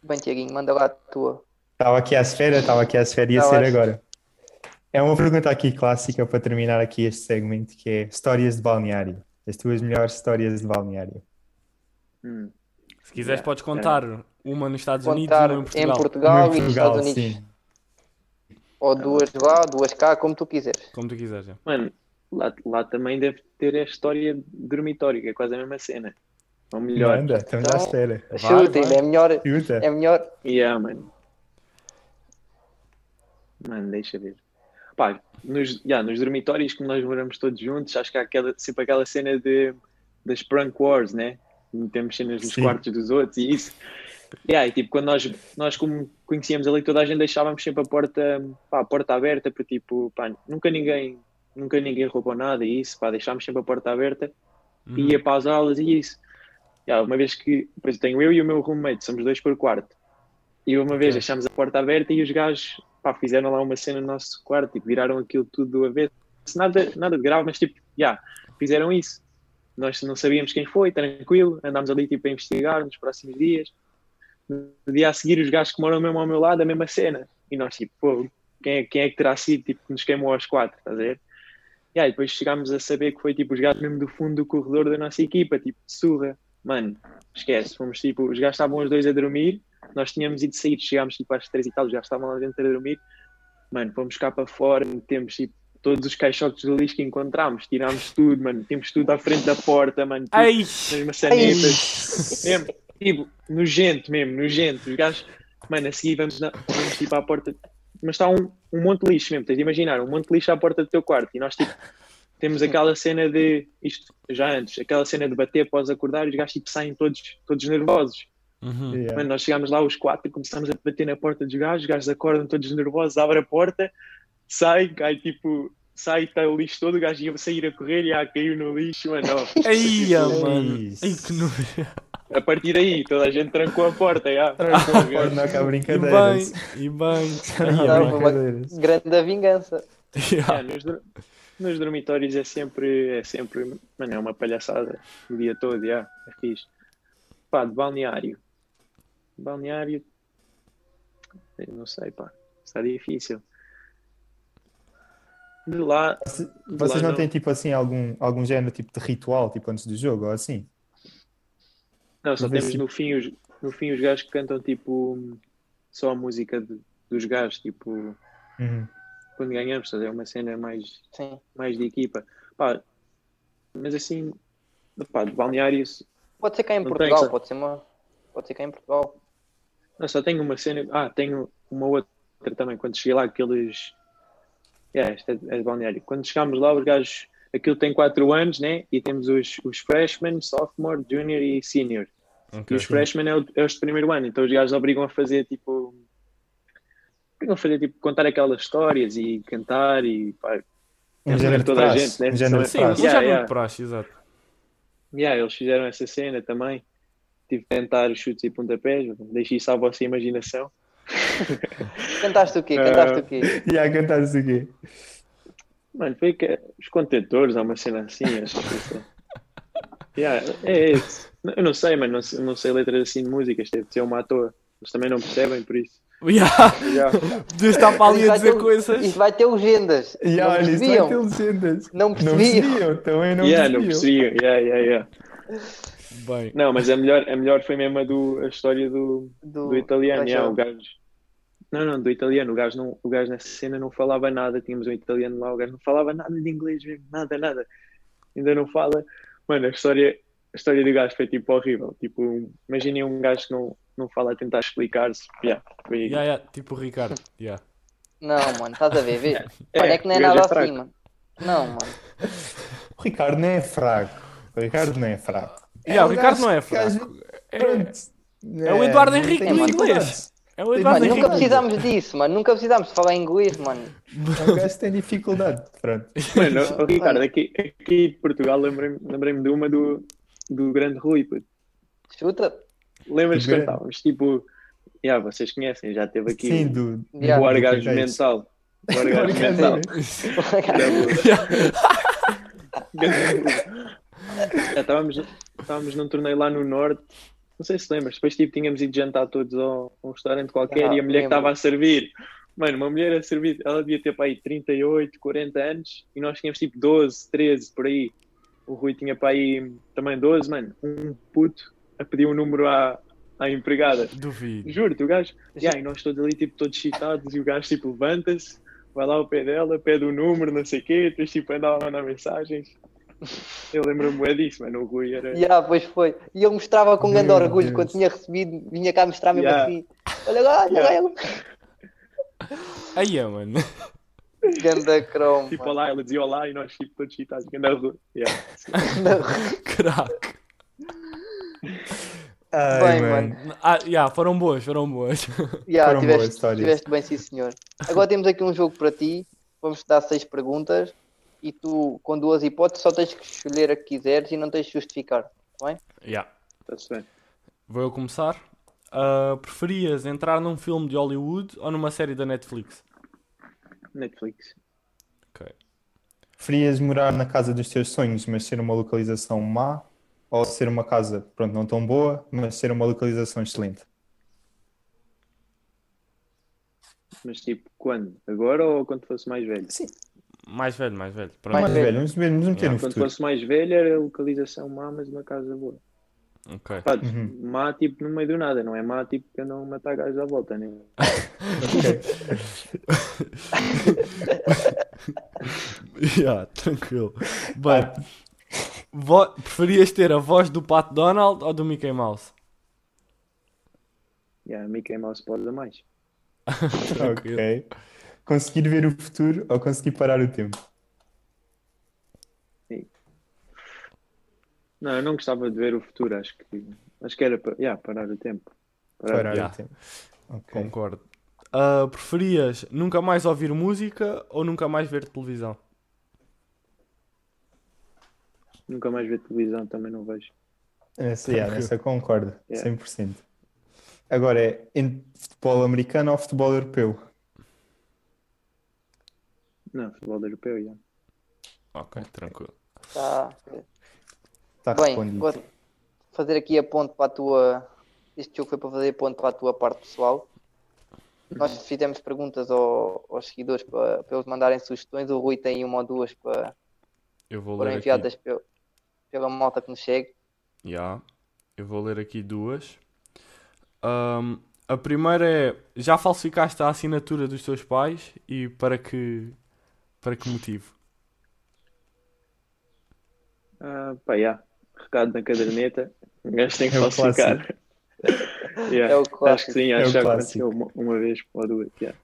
[SPEAKER 2] Bem, Tiaguinho, manda lá a tua.
[SPEAKER 1] Estava aqui à esfera, estava aqui à esfera, ia ser agora. É uma pergunta aqui clássica para terminar aqui este segmento, que é histórias de balneário. As tuas melhores histórias de balneário.
[SPEAKER 4] Hum.
[SPEAKER 3] Se quiseres,
[SPEAKER 4] Yeah,
[SPEAKER 3] podes contar uma nos Estados Unidos e
[SPEAKER 2] Contar
[SPEAKER 3] uma em
[SPEAKER 2] em
[SPEAKER 3] Portugal.
[SPEAKER 2] Portugal
[SPEAKER 1] Uma
[SPEAKER 2] e
[SPEAKER 1] em
[SPEAKER 2] nos
[SPEAKER 1] Portugal,
[SPEAKER 2] Estados Unidos.
[SPEAKER 1] sim.
[SPEAKER 2] Ou duas lá, duas cá, como tu quiseres.
[SPEAKER 3] Como tu quiseres. já.
[SPEAKER 4] Mano, lá, lá também deve ter a história de dormitório, que é quase a mesma cena. Ou melhor.
[SPEAKER 1] Manda, estamos à
[SPEAKER 2] Então-
[SPEAKER 1] espera.
[SPEAKER 3] Vai,
[SPEAKER 2] Chutem,
[SPEAKER 3] vai.
[SPEAKER 2] é melhor.
[SPEAKER 1] Chuta.
[SPEAKER 2] É melhor.
[SPEAKER 4] Yeah, mano. Mano, deixa ver. Pá, nos, yeah, nos dormitórios, como nós moramos todos juntos, acho que há aquela, sempre aquela cena de, das prank wars, né? Temos cenas nos
[SPEAKER 1] Sim.
[SPEAKER 4] quartos dos outros e isso. Yeah, e tipo, quando nós, nós como conhecíamos ali toda a gente, deixávamos sempre a porta, pá, a porta aberta, para tipo, pá, nunca ninguém, nunca ninguém roubou nada e isso, pá, deixámos sempre a porta aberta
[SPEAKER 3] Uhum.
[SPEAKER 4] e ia para as aulas e isso. Yeah, uma vez que, depois tenho eu e o meu roommate, somos dois por quarto. E uma vez
[SPEAKER 3] Ok.
[SPEAKER 4] deixámos a porta aberta e os gajos pá, fizeram lá uma cena no nosso quarto, tipo, viraram aquilo tudo do avesso. Nada, nada de grave, mas tipo, já, fizeram isso. Nós não sabíamos quem foi, tranquilo, andámos ali tipo a investigar nos próximos dias. No dia a seguir, os gajos que moram mesmo ao meu lado, a mesma cena. E nós, tipo, pô, quem é, quem é que terá sido tipo, que nos queimou aos quatro, estás a ver? E aí, depois chegámos a saber que foi tipo os gajos mesmo do fundo do corredor da nossa equipa, tipo, surra. Mano, esquece, fomos tipo, os gajos estavam os dois a dormir, nós tínhamos ido sair, chegámos tipo às três e tal, os gajos estavam lá dentro a dormir. Mano, fomos cá para fora, metemos tipo todos os caixotes do lixo que encontramos, tirámos tudo, mano, temos tudo à frente da porta, mano, tudo
[SPEAKER 3] Ai!
[SPEAKER 4] nas maçanetas, mesmo, tipo, nojento mesmo, nojento. Os gajos, mano, a seguir vamos, na, vamos tipo à porta, mas está um, um monte de lixo mesmo, tens de imaginar, um monte de lixo à porta do teu quarto e nós tipo, temos aquela cena de, isto já antes, aquela cena de bater após acordar e os gajos tipo saem todos, todos nervosos.
[SPEAKER 3] Uhum.
[SPEAKER 1] Yeah.
[SPEAKER 4] Mano, nós chegámos lá os quatro e começamos a bater na porta dos gajos, os gajos acordam todos nervosos, abre a porta, sai, cai tipo, sai, está o lixo todo, o gajo ia sair a correr e ah, caiu no lixo, mano.
[SPEAKER 3] ah, *laughs*
[SPEAKER 1] Isso.
[SPEAKER 3] mano. Ai, que nojo. *laughs*
[SPEAKER 4] A partir daí, toda a gente trancou a porta, já.
[SPEAKER 1] Pode não cá
[SPEAKER 3] E bem, e bem. *laughs*
[SPEAKER 1] Não
[SPEAKER 2] grande vingança.
[SPEAKER 3] Yeah.
[SPEAKER 4] É, nos, nos dormitórios é sempre, é sempre, mano, é uma palhaçada o dia todo, já, é fixe. Pá, de balneário. Balneário, eu não sei, pá, está difícil. De lá, de
[SPEAKER 1] Vocês
[SPEAKER 4] lá
[SPEAKER 1] não têm tipo assim algum, algum género tipo de ritual tipo antes do jogo ou assim?
[SPEAKER 4] Não, só temos no fim os, no fim os gajos que cantam tipo só a música de- dos gajos, tipo,
[SPEAKER 1] Uhum.
[SPEAKER 4] Quando ganhamos, é uma cena mais,
[SPEAKER 2] Sim.
[SPEAKER 4] mais de equipa. Pá, mas assim, pá, de balneário,
[SPEAKER 2] Pode ser cá em Portugal, pode ser uma. Pode ser cá em Portugal.
[SPEAKER 4] não, só tenho uma cena. Ah, tenho uma outra também. Quando cheguei lá, aqueles. É, esta é é de balneário. Quando chegámos lá, os gajos. Aquilo tem 4 anos, né? E temos os, os freshmen, sophomore, junior e senior. E
[SPEAKER 3] Ok.
[SPEAKER 4] os freshmen é, o, é os de primeiro ano. Então os gajos obrigam a fazer tipo. A fazer tipo. Contar aquelas histórias e cantar e. Pá,
[SPEAKER 1] Um
[SPEAKER 4] É,
[SPEAKER 1] género
[SPEAKER 4] toda a
[SPEAKER 1] praxe.
[SPEAKER 4] gente, né?
[SPEAKER 1] Um género
[SPEAKER 3] Sim,
[SPEAKER 1] praxe.
[SPEAKER 3] um
[SPEAKER 4] Yeah, yeah.
[SPEAKER 3] praxe, exato.
[SPEAKER 4] Yeah, eles fizeram essa cena também. Tive que tentar os chutes e pontapés. Deixei isso à vossa imaginação. *laughs*
[SPEAKER 2] Cantaste o quê? Cantaste o quê? *laughs*
[SPEAKER 1] E a cantar isso aqui.
[SPEAKER 4] Mano, foi que os contentores, há uma cena assim, acho que isso. Yeah, é esse. Eu não sei, mano, não sei, não sei letras assim de músicas, deve ser uma à toa. Eles também não percebem, por isso.
[SPEAKER 3] Yeah.
[SPEAKER 4] Yeah.
[SPEAKER 3] Deus está para ali
[SPEAKER 2] Isto
[SPEAKER 3] a
[SPEAKER 2] vai
[SPEAKER 3] dizer
[SPEAKER 2] ter-
[SPEAKER 3] coisas.
[SPEAKER 2] Isto vai ter legendas.
[SPEAKER 1] E
[SPEAKER 2] não
[SPEAKER 1] olha, isso vai
[SPEAKER 2] percebiam?
[SPEAKER 1] ter legendas.
[SPEAKER 2] Não
[SPEAKER 1] Não
[SPEAKER 2] percebiam.
[SPEAKER 1] percebiam, também não
[SPEAKER 4] yeah, não
[SPEAKER 1] percebiam.
[SPEAKER 4] percebiam. Yeah, yeah, yeah.
[SPEAKER 3] Bem.
[SPEAKER 4] Não, mas a melhor, a melhor foi mesmo a, do, a história do,
[SPEAKER 2] Do,
[SPEAKER 4] do italiano. yeah, o gajo. Não, não, do italiano. O gajo, não, o gajo nessa cena não falava nada. Tínhamos um italiano lá, o gajo não falava nada de inglês mesmo, nada, nada. Ainda não fala. Mano, a história, a história do gajo foi tipo horrível. Tipo, imaginem um gajo que não, não fala a tentar explicar-se. Yeah.
[SPEAKER 3] Yeah, yeah, tipo o Ricardo. Yeah.
[SPEAKER 2] Não, mano, estás a ver? Vê. *laughs*
[SPEAKER 4] É,
[SPEAKER 2] é que não é
[SPEAKER 4] o
[SPEAKER 2] nada
[SPEAKER 4] é fraco.
[SPEAKER 2] assim, mano. Não, mano.
[SPEAKER 1] O Ricardo não é fraco. O Ricardo não é fraco.
[SPEAKER 3] Yeah, o Ricardo não é fraco. É,
[SPEAKER 1] Pronto.
[SPEAKER 3] é o Eduardo
[SPEAKER 1] não
[SPEAKER 3] Henrique do inglês. é o Eduardo
[SPEAKER 2] Mano,
[SPEAKER 1] Henrique.
[SPEAKER 2] nunca precisamos disso, mano. Nunca precisamos de falar inglês, mano.
[SPEAKER 1] É um gajo tem dificuldade. Pronto. *laughs*
[SPEAKER 4] Mano, ó, Ricardo, aqui, aqui de Portugal lembrei-me lembrei de uma do, do grande Rui. puto.
[SPEAKER 2] Chuta.
[SPEAKER 4] Lembras que cantávamos? Tipo, yeah, vocês conhecem, já teve aqui
[SPEAKER 1] Sim, do.
[SPEAKER 2] Yeah.
[SPEAKER 4] o
[SPEAKER 1] do-
[SPEAKER 4] orgasmo mental. O orgasmo mental. Já estávamos, estávamos num torneio lá no norte, não sei se lembras, depois tipo, tínhamos ido jantar todos ao, a um restaurante qualquer
[SPEAKER 2] Ah,
[SPEAKER 4] e a mulher que
[SPEAKER 2] lembro.
[SPEAKER 4] estava a servir, mano, uma mulher a servir, ela devia ter para aí 38, 40 anos e nós tínhamos tipo 12, 13 por aí. O Rui tinha para aí também 12, mano, um puto a pedir um número à, à empregada.
[SPEAKER 3] Duvido.
[SPEAKER 4] Juro-te, o gajo. Yeah, e nós todos ali, tipo, todos excitados, e o gajo, tipo, levanta-se, vai lá ao pé dela, pede o número, não sei o quê, depois, tipo, andava a mandar mensagens. Eu lembro-me é disso, mano. O Rui era.
[SPEAKER 2] Yeah, pois foi. E eu mostrava com grande
[SPEAKER 1] Meu
[SPEAKER 2] orgulho
[SPEAKER 1] Deus.
[SPEAKER 2] quando tinha recebido, vinha cá mostrar mesmo
[SPEAKER 4] Yeah.
[SPEAKER 2] assim. Olha lá, olha lá.
[SPEAKER 3] Aí é, mano.
[SPEAKER 2] Ganda cromo.
[SPEAKER 4] Tipo, olá, ela dizia olá e nós, tipo, todos excitados, andava Rui. Yeah. *laughs*
[SPEAKER 3] Crack.
[SPEAKER 1] Ai,
[SPEAKER 2] Bem,
[SPEAKER 1] mano.
[SPEAKER 3] Ah, yeah, foram boas, foram boas. *laughs*
[SPEAKER 2] Yeah,
[SPEAKER 1] Foram boas
[SPEAKER 2] tiveste,
[SPEAKER 1] histórias.
[SPEAKER 2] tiveste bem, sim, senhor. Agora temos aqui um jogo para ti. Vamos te dar seis perguntas e tu, com duas hipóteses, só tens que escolher a que quiseres e não tens de justificar.
[SPEAKER 3] yeah.
[SPEAKER 4] Está-se bem.
[SPEAKER 3] Vou eu começar. Ah, preferias entrar num filme de Hollywood ou numa série da Netflix?
[SPEAKER 4] Netflix.
[SPEAKER 1] Preferias morar na casa dos teus sonhos, mas ser uma localização má? Ou ser uma casa, pronto, não tão boa, mas ser uma localização excelente?
[SPEAKER 4] Mas, tipo, quando? Agora ou quando fosse mais velho?
[SPEAKER 1] Sim.
[SPEAKER 3] Mais velho, mais velho. Pronto.
[SPEAKER 1] Mais velho, vamos meter
[SPEAKER 3] Yeah,
[SPEAKER 1] no
[SPEAKER 4] Quando
[SPEAKER 1] futuro.
[SPEAKER 4] fosse mais velho era a localização má, mas uma casa boa.
[SPEAKER 3] Ok.
[SPEAKER 4] Pá,
[SPEAKER 1] Uhum.
[SPEAKER 4] má, tipo, no meio do nada, não é má, tipo, que andam a matar gajos à volta, né?
[SPEAKER 1] Ok. *laughs* *laughs*
[SPEAKER 3] yeah, tranquilo. Bem, vo- preferias ter a voz do Pat Donald ou do Mickey Mouse?
[SPEAKER 4] Yeah, Mickey Mouse pode dar mais. *laughs*
[SPEAKER 1] Ok. Conseguir ver o futuro ou conseguir parar o tempo?
[SPEAKER 4] Não, eu não gostava de ver o futuro, acho que acho que era para yeah, parar o tempo. Parar
[SPEAKER 1] Parar
[SPEAKER 3] Yeah.
[SPEAKER 1] o tempo. Ok.
[SPEAKER 3] Concordo. Ah, preferias nunca mais ouvir música ou nunca mais ver televisão?
[SPEAKER 4] Nunca mais ver televisão, também não vejo.
[SPEAKER 1] Nessa, yeah, nessa concordo,
[SPEAKER 4] Yeah.
[SPEAKER 1] 100%. Agora é em futebol americano ou futebol europeu?
[SPEAKER 4] Não, futebol europeu, yeah.
[SPEAKER 3] Ok, tranquilo.
[SPEAKER 2] Tá.
[SPEAKER 1] Está
[SPEAKER 2] Bem,
[SPEAKER 1] respondido.
[SPEAKER 2] vou fazer aqui a ponto para a tua. Este jogo foi para fazer ponto para a tua parte pessoal. Nós fizemos perguntas ao- aos seguidores para, para eles mandarem sugestões. O Rui tem uma ou duas para
[SPEAKER 3] Eu vou
[SPEAKER 2] foram
[SPEAKER 3] ler
[SPEAKER 2] enviadas
[SPEAKER 3] aqui.
[SPEAKER 2] Pela malta que nos segue.
[SPEAKER 3] Yeah. Eu vou ler aqui duas. Ahm, a primeira é: já falsificaste a assinatura dos teus pais e para que para que motivo?
[SPEAKER 4] Ah, pá, yeah. Recado na caderneta. *laughs* Um gajo tem que
[SPEAKER 1] É o
[SPEAKER 4] falsificar. *laughs* Yeah,
[SPEAKER 2] É o
[SPEAKER 4] Acho que
[SPEAKER 2] clássico.
[SPEAKER 4] sim,
[SPEAKER 1] É
[SPEAKER 4] acho
[SPEAKER 1] o
[SPEAKER 4] que já
[SPEAKER 1] clássico.
[SPEAKER 4] aconteceu uma, uma vez ou duas. Yeah.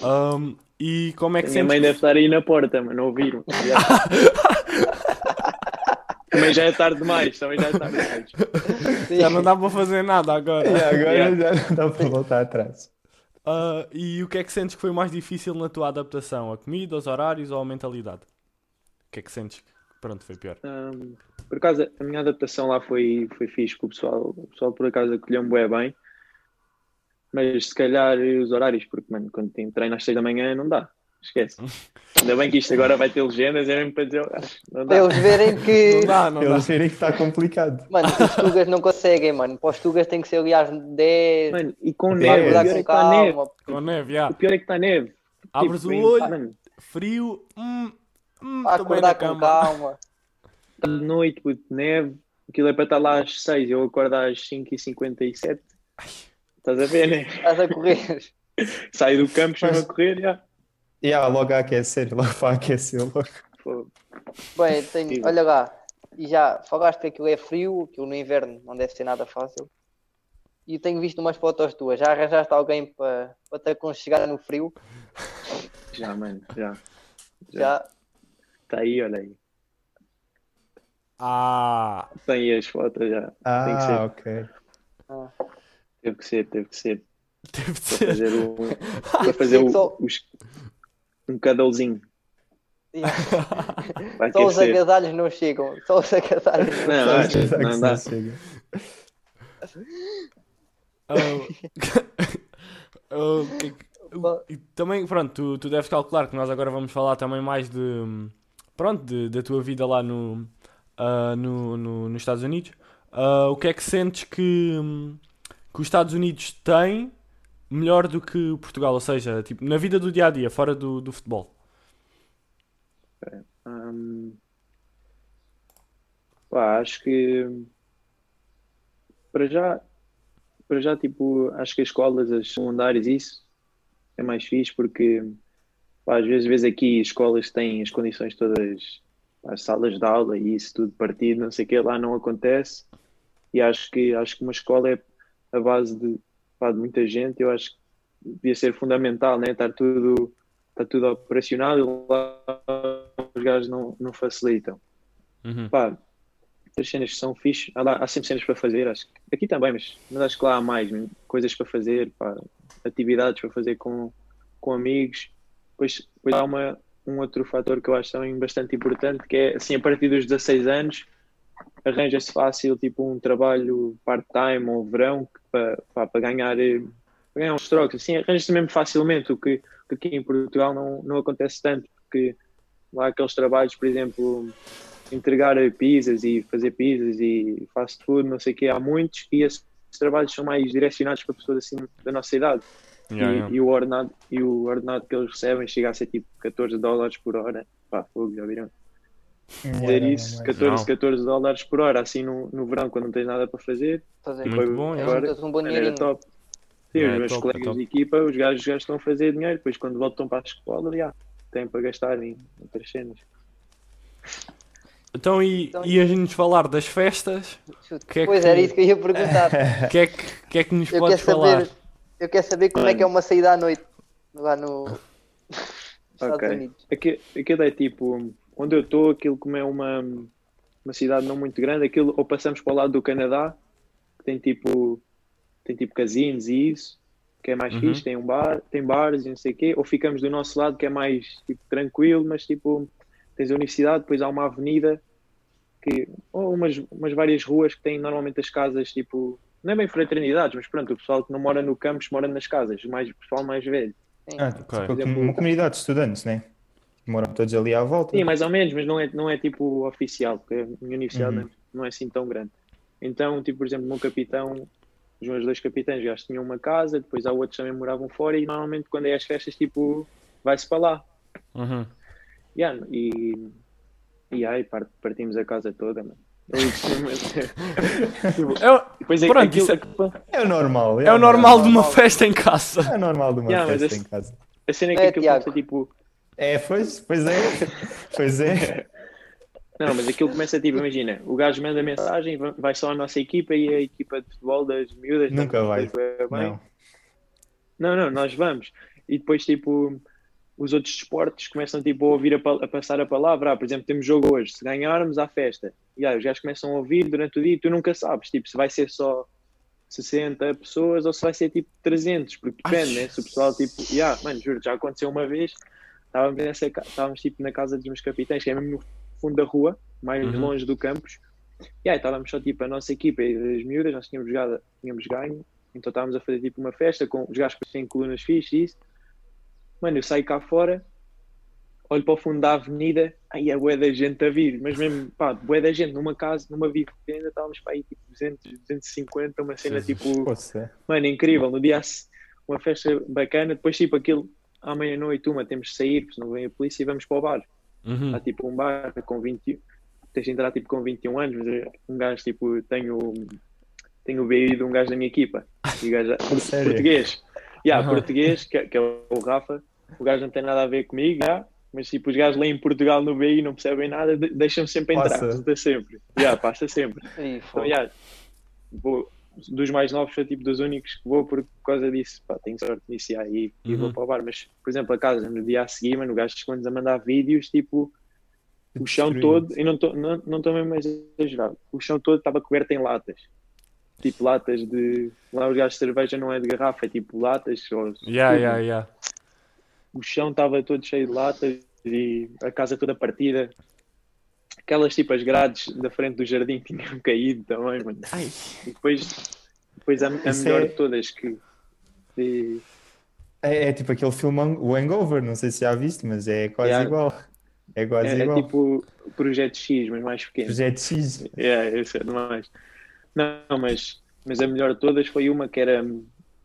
[SPEAKER 3] Ahm, e como é que
[SPEAKER 4] A minha
[SPEAKER 3] sentes?
[SPEAKER 4] mãe deve estar aí na porta, mas não ouviram. *laughs* Também já é tarde demais, também já é tarde demais. *laughs*
[SPEAKER 3] Já não dá para fazer nada agora.
[SPEAKER 1] Yeah, agora
[SPEAKER 4] Yeah.
[SPEAKER 1] já não dá para voltar atrás.
[SPEAKER 3] Ah, e o que é que sentes que foi mais difícil na tua adaptação? A comida, os horários ou a mentalidade? O que é que sentes que pronto, foi pior?
[SPEAKER 4] Um, por acaso, a minha adaptação lá foi, foi fixe, o pessoal, o pessoal por acaso acolheu-me bué bem. Mas se calhar os horários, porque mano, quando tem treino às 6 da manhã não dá. Esquece. Ainda bem que isto agora vai ter legendas, é mesmo para dizer, "Ah, não
[SPEAKER 2] Para
[SPEAKER 4] dá.
[SPEAKER 2] eles verem que.
[SPEAKER 3] Não dá, não dá.
[SPEAKER 1] Eles verem que está complicado.
[SPEAKER 2] Mano, os Tugas não conseguem, mano. Para os Tugas tem que ser ali às 10.
[SPEAKER 4] Mano, e com neve, o pior é
[SPEAKER 2] com
[SPEAKER 4] que está neve.
[SPEAKER 3] Com neve, já.
[SPEAKER 4] O pior é que está neve.
[SPEAKER 3] Abres
[SPEAKER 4] Tipo,
[SPEAKER 3] o olho,
[SPEAKER 4] mano,
[SPEAKER 3] frio, hum, hum,
[SPEAKER 2] Para acordar com calma.
[SPEAKER 4] de noite, puto, neve. Aquilo é para estar lá às 6, eu acordo às 5h57. Estás a ver, né?
[SPEAKER 2] Estás a correr.
[SPEAKER 4] Saio do campo, chamo
[SPEAKER 1] Mas-
[SPEAKER 4] a correr, já.
[SPEAKER 1] E yeah, *laughs* logo a aquecer, logo para aquecer, logo.
[SPEAKER 4] Pô,
[SPEAKER 2] Bem, tenho, olha lá. e já falaste que aquilo é frio, aquilo no inverno não deve ser nada fácil. E tenho visto umas fotos tuas. Já arranjaste alguém para para te aconchegar no frio?
[SPEAKER 4] Já, mano, já. *laughs*
[SPEAKER 2] Já.
[SPEAKER 4] Está aí, olha aí.
[SPEAKER 3] Ah,
[SPEAKER 4] Tem aí as fotos já. Tem que ser.
[SPEAKER 1] Ah, ok.
[SPEAKER 2] Ah.
[SPEAKER 4] Teve que ser, teve que ser.
[SPEAKER 3] deve
[SPEAKER 4] Para
[SPEAKER 3] ser.
[SPEAKER 4] fazer, um, para
[SPEAKER 2] Teve que
[SPEAKER 4] fazer
[SPEAKER 2] ser *laughs*
[SPEAKER 4] o-
[SPEAKER 2] só-
[SPEAKER 4] os, um cadalzinho.
[SPEAKER 2] Yeah. *laughs*
[SPEAKER 4] Vai
[SPEAKER 2] Só os agasalhos não chegam. Só os agasalhos não *laughs*
[SPEAKER 4] Não,
[SPEAKER 2] chegam.
[SPEAKER 4] acho não
[SPEAKER 1] se
[SPEAKER 4] dá.
[SPEAKER 1] chega? *laughs*
[SPEAKER 3] Que- que- e também, pronto, tu, tu deves calcular que nós agora vamos falar também mais de, pronto, de- da tua vida lá no, ah, no, no- nos Estados Unidos. Ah, o que é que sentes que, que os Estados Unidos têm melhor do que Portugal? Ou seja, tipo, na vida do dia a dia, fora do, do futebol.
[SPEAKER 4] Hum, pá, acho que para já, para já, tipo, acho que as escolas, as secundárias, isso é mais fixe porque pá, às vezes aqui escolas têm as condições todas, as salas de aula e isso tudo partido, não sei o que, lá não acontece. E acho que acho que uma escola é a base de, de muita gente, eu acho que devia ser fundamental, né? Estar tudo, estar tudo operacional e lá os gajos não, não facilitam.
[SPEAKER 3] Uhum.
[SPEAKER 4] Pá, as cenas que são fixe, há, lá- há sempre cenas para fazer, acho que aqui também, mas, mas acho que lá há mais, mesmo, coisas para fazer, pá, atividades para fazer com, com amigos. Depois, depois há uma, um outro fator que eu acho também bastante importante, que é assim, a partir dos 16 anos arranja-se fácil tipo um trabalho part-time ou verão para, para ganhar eh, para ganhar uns trocos, assim, arranja-se mesmo facilmente, o que, que aqui em Portugal não, não acontece tanto, porque lá aqueles trabalhos, por exemplo, entregar pizzas e fazer pizzas e fast food, não sei o que, há muitos, e esses trabalhos são mais direcionados para pessoas assim da nossa idade.
[SPEAKER 3] Yeah,
[SPEAKER 4] e,
[SPEAKER 3] yeah.
[SPEAKER 4] e o ordenado, e o ordenado que eles recebem chega a ser tipo 14 dólares por hora. Pá, fogo, já viram? Dizer
[SPEAKER 1] Yeah,
[SPEAKER 4] isso,
[SPEAKER 1] yeah,
[SPEAKER 4] 14,
[SPEAKER 3] Não.
[SPEAKER 4] 14 dólares por hora, assim no, no verão, quando não tens nada para fazer.
[SPEAKER 2] Fazer.
[SPEAKER 3] Muito
[SPEAKER 4] Depois,
[SPEAKER 3] bom, é.
[SPEAKER 4] agora,
[SPEAKER 2] Juntas um bom dinheirinho.
[SPEAKER 4] top. Sim,
[SPEAKER 3] É,
[SPEAKER 4] os meus
[SPEAKER 3] top, é
[SPEAKER 4] colegas
[SPEAKER 3] top.
[SPEAKER 4] de equipa, os gajos já estão a fazer dinheiro, depois quando voltam para a escola, já têm para gastar em outras cenas.
[SPEAKER 3] Então, e,
[SPEAKER 2] Então-
[SPEAKER 3] e a gente falar das festas? que é
[SPEAKER 2] Pois
[SPEAKER 3] que-
[SPEAKER 2] era isso que eu ia perguntar.
[SPEAKER 3] O *laughs* que, é que, que é que nos
[SPEAKER 2] Eu
[SPEAKER 3] podes
[SPEAKER 2] quero
[SPEAKER 3] falar?
[SPEAKER 2] saber, eu quero saber como é que é uma saída à noite lá no nos Estados
[SPEAKER 4] Ok.
[SPEAKER 2] Unidos.
[SPEAKER 4] Aqui- Aquilo é tipo, onde eu estou, aquilo como é uma, uma cidade não muito grande, aquilo ou passamos para o lado do Canadá, que tem tipo, tem tipo casinos e isso, que é mais
[SPEAKER 3] Uhum.
[SPEAKER 4] fixe, tem um bar, tem bares e não sei o quê, ou ficamos do nosso lado, que é mais tipo, tranquilo, mas tipo, tens a universidade, depois há uma avenida, que, ou umas, umas várias ruas que têm normalmente as casas, tipo, não é bem fraternidades, mas pronto, o pessoal que não mora no campus mora nas casas, mais, o pessoal mais velho.
[SPEAKER 1] Ah,
[SPEAKER 3] Ok.
[SPEAKER 4] Por exemplo,
[SPEAKER 1] uma comunidade de estudantes, né? Moram todos ali à volta.
[SPEAKER 4] Sim, mais ou menos, mas não é, não é tipo oficial, porque a minha universidade
[SPEAKER 1] Uhum.
[SPEAKER 4] não é assim tão grande. Então, tipo, por exemplo, o meu capitão, os meus dois capitães já tinham uma casa, depois há outros também moravam fora e normalmente quando é as festas, tipo, vai-se para lá.
[SPEAKER 3] Uhum.
[SPEAKER 4] Yeah, e, e aí part- partimos a casa toda, mano. *laughs*
[SPEAKER 3] É, o-
[SPEAKER 4] Depois é,
[SPEAKER 3] Pronto,
[SPEAKER 4] aquilo,
[SPEAKER 3] isso
[SPEAKER 1] É o normal.
[SPEAKER 3] é o normal de uma festa em casa.
[SPEAKER 1] É o normal de uma
[SPEAKER 4] Yeah,
[SPEAKER 1] festa em casa.
[SPEAKER 4] a cena é que
[SPEAKER 2] É,
[SPEAKER 4] aquilo
[SPEAKER 2] Tiago.
[SPEAKER 4] começa tipo.
[SPEAKER 1] É, pois, pois é. Pois é.
[SPEAKER 4] Não, mas aquilo começa tipo, imagina, o gajo manda mensagem, va- vai só a nossa equipa e a equipa de futebol das miúdas.
[SPEAKER 1] Nunca vai.
[SPEAKER 4] bem.
[SPEAKER 1] Não.
[SPEAKER 4] Não, não, nós vamos. E depois, tipo, os outros desportos começam, tipo, a ouvir a, a passar a palavra. Ah, por exemplo, temos jogo hoje. Se ganharmos, há festa. E aí, os gajos começam a ouvir durante o dia e tu nunca sabes, tipo, se vai ser só 60 pessoas ou se vai ser, tipo, 300. Porque depende,
[SPEAKER 3] Ai,
[SPEAKER 4] né? Se o pessoal, tipo... Yeah, mano, juro, já aconteceu uma vez. Estávamos, nessa, estávamos tipo, na casa dos meus capitães, que é mesmo no fundo da rua, mais
[SPEAKER 3] Uhum.
[SPEAKER 4] longe do campus. E aí, estávamos só, tipo, a nossa equipa e as miúdas, nós tínhamos jogado, tínhamos ganho. Então estávamos a fazer tipo uma festa com os gajos que têm colunas fixes e isso. Mano, eu saio cá fora, olho para o fundo da avenida, aí é bué da gente a vir, mas mesmo, pá, bué da gente numa casa, numa vivenda, estávamos para aí tipo 200, 250, uma cena
[SPEAKER 3] Jesus.
[SPEAKER 4] tipo,
[SPEAKER 1] Poxa.
[SPEAKER 4] mano, incrível. No dia a uma festa bacana, depois tipo aquilo, à meia-noite, uma, temos de sair, porque senão vem a polícia e vamos para o bar.
[SPEAKER 3] Uhum.
[SPEAKER 4] Há tipo um bar com 20, tens de entrar tipo com 21 anos, mas é um gajo tipo, tenho, tenho o BI de um gajo da minha equipa, e o gajo, *laughs*
[SPEAKER 1] Sério?
[SPEAKER 4] português, yeah,
[SPEAKER 3] Aham.
[SPEAKER 4] português, que, que é o Rafa, o gajo não tem nada a ver comigo, já, mas tipo, os gajos lá em Portugal no BI não percebem nada, de- deixam-me sempre entrar,
[SPEAKER 1] Passa.
[SPEAKER 4] sempre. Já, passa sempre. Então, já, vou, dos mais novos foi tipo dos únicos que vou por causa disso. Pá, tenho sorte nisso e, e vou
[SPEAKER 3] Uhum.
[SPEAKER 4] para o bar. Mas, por exemplo, a casa, no dia a seguir, mano, o gajo esconde a mandar vídeos, tipo, o chão todo, e não estou não, não tô mesmo a exagerar, o chão todo estava coberto em latas. Tipo latas de. Lá os gajos de cerveja não é de garrafa, é tipo latas. Ou,
[SPEAKER 3] Yeah, yeah, yeah.
[SPEAKER 4] O chão estava todo cheio de latas e a casa toda partida. Aquelas tipo as grades da frente do jardim tinham *laughs* caído também, mano.
[SPEAKER 3] Ai.
[SPEAKER 4] E depois, depois a, a
[SPEAKER 1] Isso
[SPEAKER 4] melhor
[SPEAKER 1] é-
[SPEAKER 4] de todas que.
[SPEAKER 1] É, é tipo aquele filme, o Hangover, não sei se já viste, mas é quase
[SPEAKER 4] Yeah.
[SPEAKER 1] igual. É quase
[SPEAKER 4] é, é
[SPEAKER 1] igual.
[SPEAKER 4] tipo o Projeto X, mas mais pequeno.
[SPEAKER 1] Projeto X.
[SPEAKER 4] É, esse é demais. Não, mas, mas a melhor de todas foi uma que era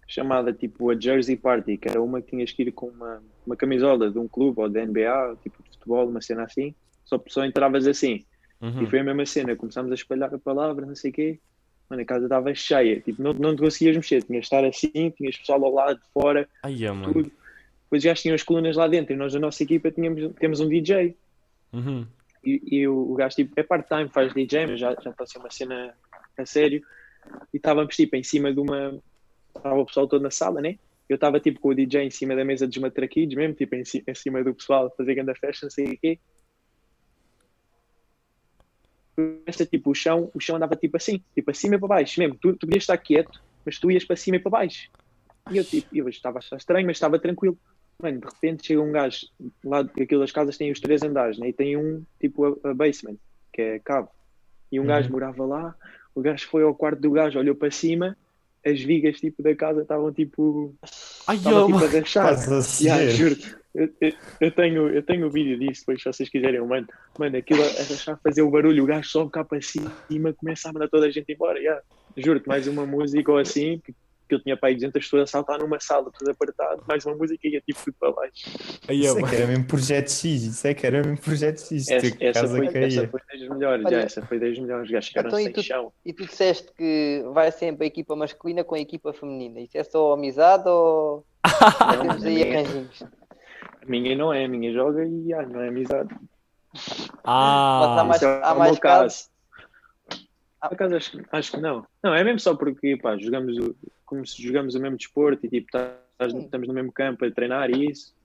[SPEAKER 4] chamada tipo a Jersey Party, que era uma que tinhas que ir com uma, uma camisola de um clube ou da NBA, tipo de futebol, uma cena assim. Só, só entravas assim.
[SPEAKER 3] Uhum.
[SPEAKER 4] E foi a mesma cena, começámos a espalhar a palavra, não sei o quê. Mano, a casa estava cheia, tipo, não, não te conseguias mexer, tinhas de estar assim, tinhas pessoal ao lado, de fora,
[SPEAKER 3] Ai, é, mano.
[SPEAKER 4] tudo. Depois já tinham as colunas lá dentro, e nós da nossa equipa tínhamos, temos um DJ.
[SPEAKER 3] Uhum.
[SPEAKER 4] E, e o, o gajo tipo, é part-time, faz DJ, mas já, já está a ser uma cena a sério. E estávamos tipo em cima de uma. Estava o pessoal todo na sala, né? Eu estava tipo com o DJ em cima da mesa dos matraquilhos, mesmo, tipo em, em cima do pessoal, a fazer grande festa, não sei o quê. Esta, tipo, o chão, o chão andava tipo assim, tipo acima e para baixo, mesmo. Tu, tu podias estar quieto, mas tu ias para cima e para baixo. E eu tipo, eu estava estranho, mas estava tranquilo. Mano, de repente chega um gajo lá, aquilo das casas tem os três andares, né? E tem um, tipo, a, a basement, que é cabo. E um
[SPEAKER 1] Uhum.
[SPEAKER 4] gajo morava lá, o gajo foi ao quarto do gajo, olhou para cima, as vigas, tipo, da casa estavam, tipo,
[SPEAKER 3] Ai,
[SPEAKER 4] estavam, tipo, a rachar.
[SPEAKER 1] A
[SPEAKER 4] Yeah, juro, eu, eu, eu tenho, eu tenho o vídeo disso, depois se vocês quiserem, eu mando. Mano, aquilo a a rachar, fazer o barulho, o gajo sobe cá para cima, começa a mandar toda a gente embora. Yeah. Juro-te, mais uma música ou assim, que, que eu tinha para aí 200 pessoas a saltar numa sala, tudo apertado, mais uma música e ia tipo tudo para baixo.
[SPEAKER 3] Ai,
[SPEAKER 1] Isso é que
[SPEAKER 3] mano.
[SPEAKER 1] era mesmo Projeto X. Isso é que era mesmo Projeto X.
[SPEAKER 4] Essa,
[SPEAKER 1] a
[SPEAKER 4] essa, foi, essa foi das melhores,
[SPEAKER 2] Olha-
[SPEAKER 4] já, essa foi das melhores. Os gajos ficaram
[SPEAKER 2] Então, e
[SPEAKER 4] sem
[SPEAKER 2] tu-
[SPEAKER 4] chão.
[SPEAKER 2] E tu disseste que vai sempre a equipa masculina com a equipa feminina. Isso é só amizade ou
[SPEAKER 4] Não, *laughs*
[SPEAKER 2] temos aí arranjinhos?
[SPEAKER 4] A minha não é, a minha joga e ah, não é amizade.
[SPEAKER 2] Mas há
[SPEAKER 3] Ah,
[SPEAKER 2] mais-
[SPEAKER 4] é
[SPEAKER 2] há
[SPEAKER 4] o
[SPEAKER 2] mais
[SPEAKER 4] meu caso.
[SPEAKER 2] Ah.
[SPEAKER 4] Por acaso, acho, acho que não. Não, é mesmo só porque pá, jogamos o, como se jogamos o mesmo desporto e tipo, tá- estamos no mesmo campo a treinar e isso.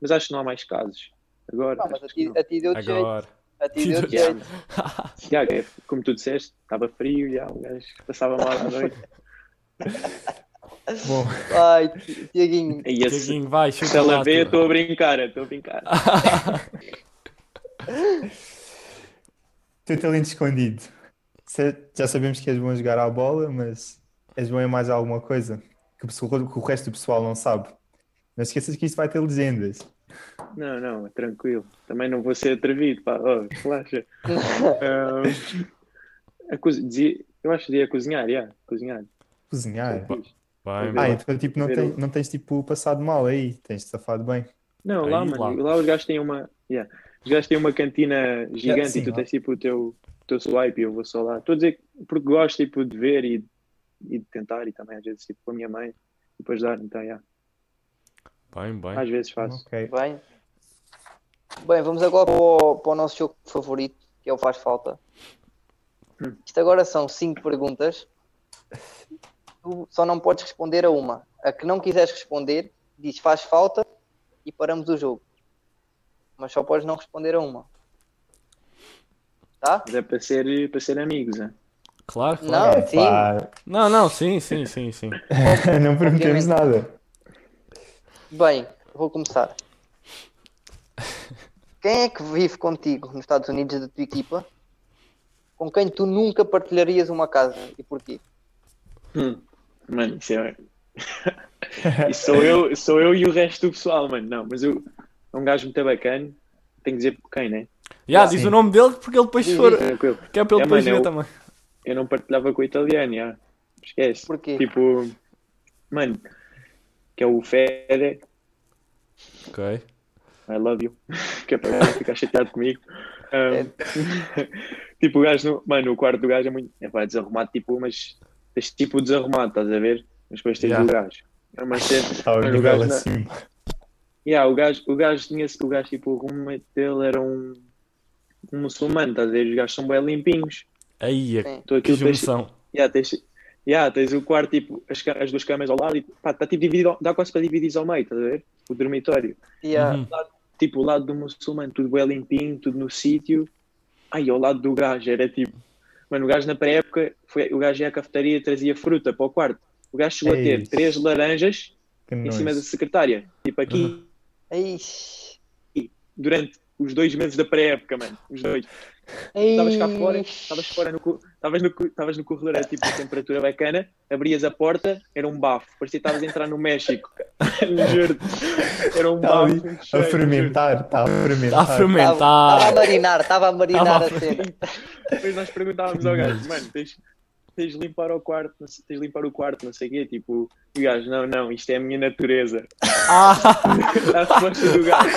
[SPEAKER 4] Mas acho que não há mais casos. Agora,
[SPEAKER 2] Pá, mas a ti,
[SPEAKER 4] não.
[SPEAKER 2] a ti deu-te jeito.
[SPEAKER 3] agora.
[SPEAKER 2] A ti deu-te
[SPEAKER 3] Ti
[SPEAKER 2] jeito. *laughs*
[SPEAKER 4] É, como tu disseste, estava frio, já, um gajo passava mal à noite. *laughs*
[SPEAKER 1] Bom,
[SPEAKER 2] Ai, Ti- Tiaguinho,
[SPEAKER 4] esse,
[SPEAKER 3] Tiaguinho, vai,
[SPEAKER 4] se
[SPEAKER 3] chuta
[SPEAKER 4] ela
[SPEAKER 3] lá.
[SPEAKER 4] vê, estou a brincar, estou a brincar. *laughs*
[SPEAKER 1] teu talento escondido. Se- Já sabemos que és bom a jogar à bola, mas és bom em mais alguma coisa que o, resto do pessoal não sabe. Não esqueças que isto vai ter legendas.
[SPEAKER 4] Não, não, é tranquilo. Também não vou ser atrevido, pá, oh, relaxa. *laughs* Ah, a dizia- eu acho que ia cozinhar, já, cozinhar.
[SPEAKER 1] Cozinhar.
[SPEAKER 3] Vai,
[SPEAKER 4] Ah,
[SPEAKER 1] então tipo, não, tem-
[SPEAKER 4] o-
[SPEAKER 1] não tens tipo passado mal aí, tens safado bem.
[SPEAKER 4] Não,
[SPEAKER 3] Aí,
[SPEAKER 4] lá, mano,
[SPEAKER 3] lá.
[SPEAKER 4] lá os gajos têm uma. yeah, Os gajos têm uma cantina gigante
[SPEAKER 1] sim,
[SPEAKER 4] e tu
[SPEAKER 1] lá.
[SPEAKER 4] tens tipo o teu, o teu swipe e eu vou só lá. Estou a dizer que- porque gosto tipo, de ver e, e de tentar e também às vezes tipo, com a minha mãe e para ajudar, então yeah,
[SPEAKER 3] Bem, bem.
[SPEAKER 4] às vezes faço.
[SPEAKER 1] Ok.
[SPEAKER 2] bem. Bem, vamos agora para o, para o nosso jogo favorito, que é o Faz Falta.
[SPEAKER 4] Hum.
[SPEAKER 2] Isto agora são cinco perguntas. Tu só não podes responder a uma. A que não quiseres responder, diz faz falta e paramos o jogo. Mas só podes não responder a uma. Tá?
[SPEAKER 4] Mas é para ser, para ser amigos, né?
[SPEAKER 3] Claro, claro.
[SPEAKER 2] Não, sim.
[SPEAKER 1] Pá,
[SPEAKER 3] Não, não, sim, sim, sim, sim. *laughs*
[SPEAKER 1] não prometemos nada.
[SPEAKER 2] Bem, vou começar. Quem é que vive contigo nos Estados Unidos da tua equipa? Com quem tu nunca partilharias uma casa e porquê?
[SPEAKER 4] Hum. Mano, isso é. isso *laughs* sou eu, sou eu e o resto do pessoal, mano. Não, mas eu é um gajo muito bacana. Tenho que dizer quem, né?
[SPEAKER 3] Já, diz
[SPEAKER 1] Sim.
[SPEAKER 3] o nome dele porque ele depois
[SPEAKER 2] Diz,
[SPEAKER 3] for.
[SPEAKER 2] diz.
[SPEAKER 4] Tranquilo.
[SPEAKER 3] Que é para ele
[SPEAKER 4] É,
[SPEAKER 3] depois
[SPEAKER 4] mano,
[SPEAKER 3] ver
[SPEAKER 4] eu-
[SPEAKER 3] também.
[SPEAKER 4] Eu não partilhava com o italiano, já. Esquece.
[SPEAKER 2] Porquê?
[SPEAKER 4] Tipo, mano, que é o Fede.
[SPEAKER 3] Ok.
[SPEAKER 4] I love you. *laughs* Que é para ele ficar chateado comigo. Um, *laughs* tipo, o gajo, no, mano, o quarto do gajo é muito. É pá, desarrumado, tipo, mas tens tipo desarrumado, estás a ver? Mas depois tens
[SPEAKER 3] Yeah.
[SPEAKER 4] o gajo. É uma cena. *laughs*
[SPEAKER 1] Está o
[SPEAKER 4] Mano, o
[SPEAKER 1] nível
[SPEAKER 4] gajo na-
[SPEAKER 1] acima.
[SPEAKER 4] Yeah, o gajo, o gajo tinha o gajo, tipo, o roommate dele era um, um muçulmano, estás a ver? Os gajos são bem limpinhos.
[SPEAKER 3] Aí, é.
[SPEAKER 4] Tu
[SPEAKER 3] que
[SPEAKER 4] aquilo tens,
[SPEAKER 3] junção.
[SPEAKER 4] yeah, tens, yeah, tens o quarto, tipo, as, as duas camas ao lado e pá, está tipo dividido, dá quase para dividir ao meio, estás a ver? O dormitório.
[SPEAKER 2] Yeah.
[SPEAKER 3] Uhum.
[SPEAKER 4] Tipo, o lado do muçulmano, tudo bem limpinho, tudo no sítio. Ai, ao lado do gajo, era tipo. Mano, o gajo na pré-época, foi- o gajo ia à cafetaria e trazia fruta para o quarto. O gajo chegou a ter
[SPEAKER 1] Ei.
[SPEAKER 4] três laranjas
[SPEAKER 1] Que
[SPEAKER 4] em cima da secretária. Tipo, aqui,
[SPEAKER 3] Uhum.
[SPEAKER 4] Durante os dois meses da pré-época, mano. Os dois. Estavas cá fora, estavas fora no, estavas no, estavas no corredor, era tipo a temperatura bacana, abrias a porta, era um bafo, parecia que estavas a entrar no México. *laughs* Juro. Era um
[SPEAKER 1] Está
[SPEAKER 4] bafo.
[SPEAKER 1] ali
[SPEAKER 4] cheio,
[SPEAKER 1] a fermentar, está a
[SPEAKER 3] Está a
[SPEAKER 1] fermentar.
[SPEAKER 2] Estava a
[SPEAKER 3] fermentar.
[SPEAKER 2] marinar, estava a marinar
[SPEAKER 3] Tava a
[SPEAKER 2] a cena. *laughs*
[SPEAKER 4] Depois nós perguntávamos ao gajo, mano, tens, tens de limpar o quarto, não sei- tens de limpar o quarto, não sei o quê, tipo, e o gajo, não, não, isto é a minha natureza.
[SPEAKER 3] Ah, *laughs*
[SPEAKER 4] A resposta do gajo,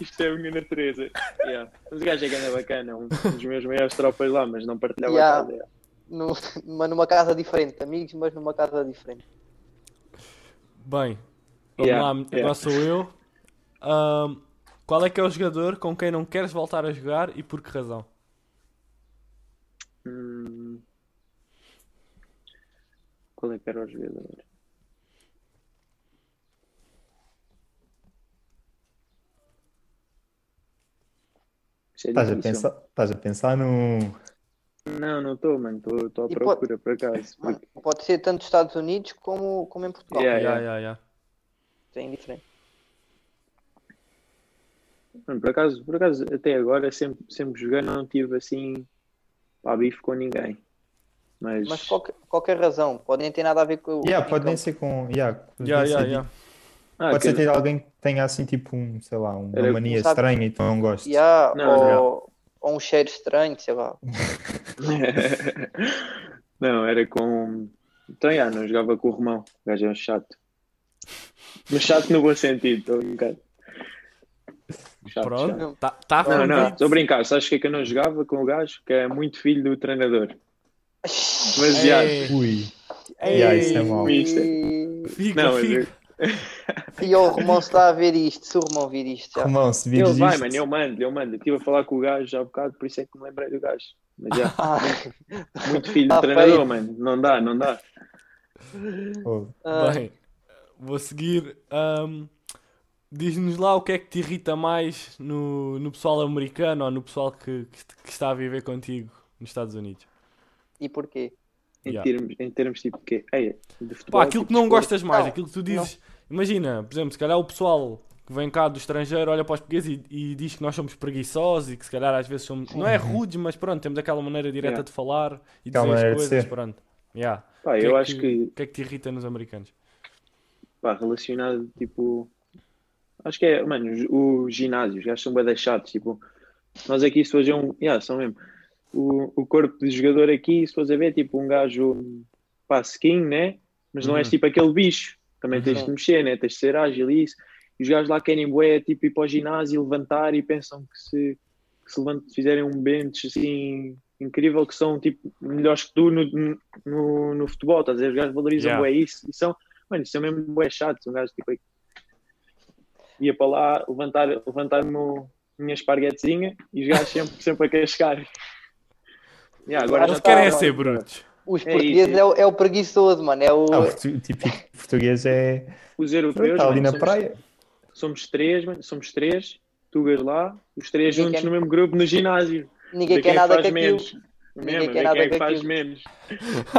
[SPEAKER 4] isto é a minha natureza. Yeah. Mas o gajo é gana bacana, um dos meus maiores tropas lá, mas não partilhava
[SPEAKER 2] Yeah.
[SPEAKER 4] a casa. yeah.
[SPEAKER 2] No- mas numa casa diferente, amigos, mas numa casa diferente.
[SPEAKER 3] bem, vamos
[SPEAKER 4] Yeah,
[SPEAKER 3] lá,
[SPEAKER 4] yeah.
[SPEAKER 3] agora sou eu. Ahm, qual é que é o jogador com quem não queres voltar a jogar e por que razão?
[SPEAKER 4] Hum. Qual é que era o jogador?
[SPEAKER 1] Estás a pensar, estás a pensar num.
[SPEAKER 4] Não, não estou, mano. Estou à
[SPEAKER 2] E
[SPEAKER 4] procura, por acaso.
[SPEAKER 2] Mano,
[SPEAKER 4] porque-
[SPEAKER 2] Pode ser tanto nos Estados Unidos como, como em Portugal.
[SPEAKER 4] Yeah,
[SPEAKER 3] Yeah,
[SPEAKER 4] yeah.
[SPEAKER 3] yeah, yeah.
[SPEAKER 2] É indiferente.
[SPEAKER 4] Mano, por acaso, por acaso, até agora, sempre, sempre jogando, não tive assim pá, bife com ninguém. Mas,
[SPEAKER 2] Mas qualquer, qualquer razão, pode nem ter nada a ver com o.
[SPEAKER 1] Yeah, pode nem ser com. Yeah, pode
[SPEAKER 3] Yeah,
[SPEAKER 1] nem
[SPEAKER 3] yeah,
[SPEAKER 1] ser-
[SPEAKER 3] yeah.
[SPEAKER 4] Ah,
[SPEAKER 1] Pode ser ter alguém que tenha assim tipo um, sei lá, uma
[SPEAKER 4] Era-
[SPEAKER 1] mania
[SPEAKER 2] sabe-
[SPEAKER 1] estranha e tu não gostes.
[SPEAKER 2] Yeah,
[SPEAKER 4] Não,
[SPEAKER 2] ou, ou um cheiro estranho, sei lá. *laughs*
[SPEAKER 4] não, era com. Então, já, não jogava com o Romão. O gajo é um chato. Mas chato no bom sentido, estou um bocado. Chato, chato.
[SPEAKER 3] Pronto, tá, tá
[SPEAKER 4] Não, não, estou a brincar. Sabes o que é que eu não jogava com o gajo? Que é muito filho do treinador. Mas já.
[SPEAKER 1] Ui,
[SPEAKER 3] ei,
[SPEAKER 1] Yeah, isso é mau.
[SPEAKER 3] Fica,
[SPEAKER 4] Não, mas
[SPEAKER 3] fica.
[SPEAKER 2] E o Romão está a ver isto, se o Romão vir isto já.
[SPEAKER 1] Romão, se
[SPEAKER 4] ele
[SPEAKER 1] vires
[SPEAKER 4] vai,
[SPEAKER 1] isto,
[SPEAKER 4] mano. Eu mando, eu mando. Eu estive a falar com o gajo já há bocado, por isso é que me lembrei do gajo. Mas já, *laughs*
[SPEAKER 2] Ah,
[SPEAKER 4] muito filho do
[SPEAKER 2] Tá
[SPEAKER 4] treinador,
[SPEAKER 2] feio.
[SPEAKER 4] mano. Não dá, não dá.
[SPEAKER 1] oh,
[SPEAKER 2] ah,
[SPEAKER 3] Bem, vou seguir. ahm, Diz-nos lá o que é que te irrita mais no, no pessoal americano ou no pessoal que, que, que está a viver contigo nos Estados Unidos.
[SPEAKER 2] e porquê?
[SPEAKER 4] Em,
[SPEAKER 3] Yeah.
[SPEAKER 4] termos, em termos tipo que é de futebol.
[SPEAKER 3] Pá, aquilo
[SPEAKER 4] tipo
[SPEAKER 3] que não gostas mais,
[SPEAKER 2] Não,
[SPEAKER 3] aquilo que tu dizes. Imagina, por exemplo, se calhar o pessoal que vem cá do estrangeiro olha para os portugueses e, e diz que nós somos preguiçosos e que se calhar às vezes somos. Não é rudes, mas pronto, temos aquela maneira direta
[SPEAKER 4] Yeah.
[SPEAKER 3] de falar e dizer as coisas. Pronto. Yeah.
[SPEAKER 4] Pá,
[SPEAKER 3] O que
[SPEAKER 4] eu
[SPEAKER 3] é
[SPEAKER 4] acho que,
[SPEAKER 3] O que é que te irrita nos americanos?
[SPEAKER 4] pá, relacionado, tipo. Acho que é, mano, os, os ginásios, os gajos são bem chatos. Tipo, nós aqui, se hoje é um. Yeah, são mesmo. O, o corpo de jogador aqui, se fores a ver, tipo, um gajo, pá, skin, né? Mas não és
[SPEAKER 3] Uhum.
[SPEAKER 4] tipo aquele bicho. Também tens de mexer, né? Tens de ser ágil e isso. E os gajos lá querem, bué, tipo, ir para o ginásio, levantar e pensam que se, que se fizerem um bench assim incrível, que são tipo melhores que tu no, no, no futebol, estás a ver? Os gajos valorizam
[SPEAKER 3] Yeah.
[SPEAKER 4] bué isso e são, mano, isso é mesmo bué chato. Um gajo tipo ia para lá levantar, levantar -me minha esparguetezinha e os gajos sempre, *laughs* sempre a cascar. *laughs* Yeah, agora
[SPEAKER 3] Eles
[SPEAKER 4] já
[SPEAKER 3] querem é
[SPEAKER 4] tá-
[SPEAKER 3] ser brutos.
[SPEAKER 2] Os
[SPEAKER 4] É
[SPEAKER 2] portugueses
[SPEAKER 4] isso.
[SPEAKER 2] é, o, é o preguiçoso, mano. É o.
[SPEAKER 1] ah, o típico português é.
[SPEAKER 4] Os europeus,
[SPEAKER 1] Está ali
[SPEAKER 4] mano,
[SPEAKER 1] na
[SPEAKER 4] somos-
[SPEAKER 1] praia.
[SPEAKER 4] somos três, mano, somos três, tugas lá, os três
[SPEAKER 2] Ninguém
[SPEAKER 4] juntos
[SPEAKER 2] quer-
[SPEAKER 4] no mesmo grupo no ginásio.
[SPEAKER 2] Ninguém quer nada
[SPEAKER 4] faz
[SPEAKER 2] com aquilo.
[SPEAKER 4] menos.
[SPEAKER 2] Ninguém
[SPEAKER 4] Mesmo,
[SPEAKER 2] quer nada
[SPEAKER 4] quem é que faz
[SPEAKER 2] aquilo.
[SPEAKER 4] menos.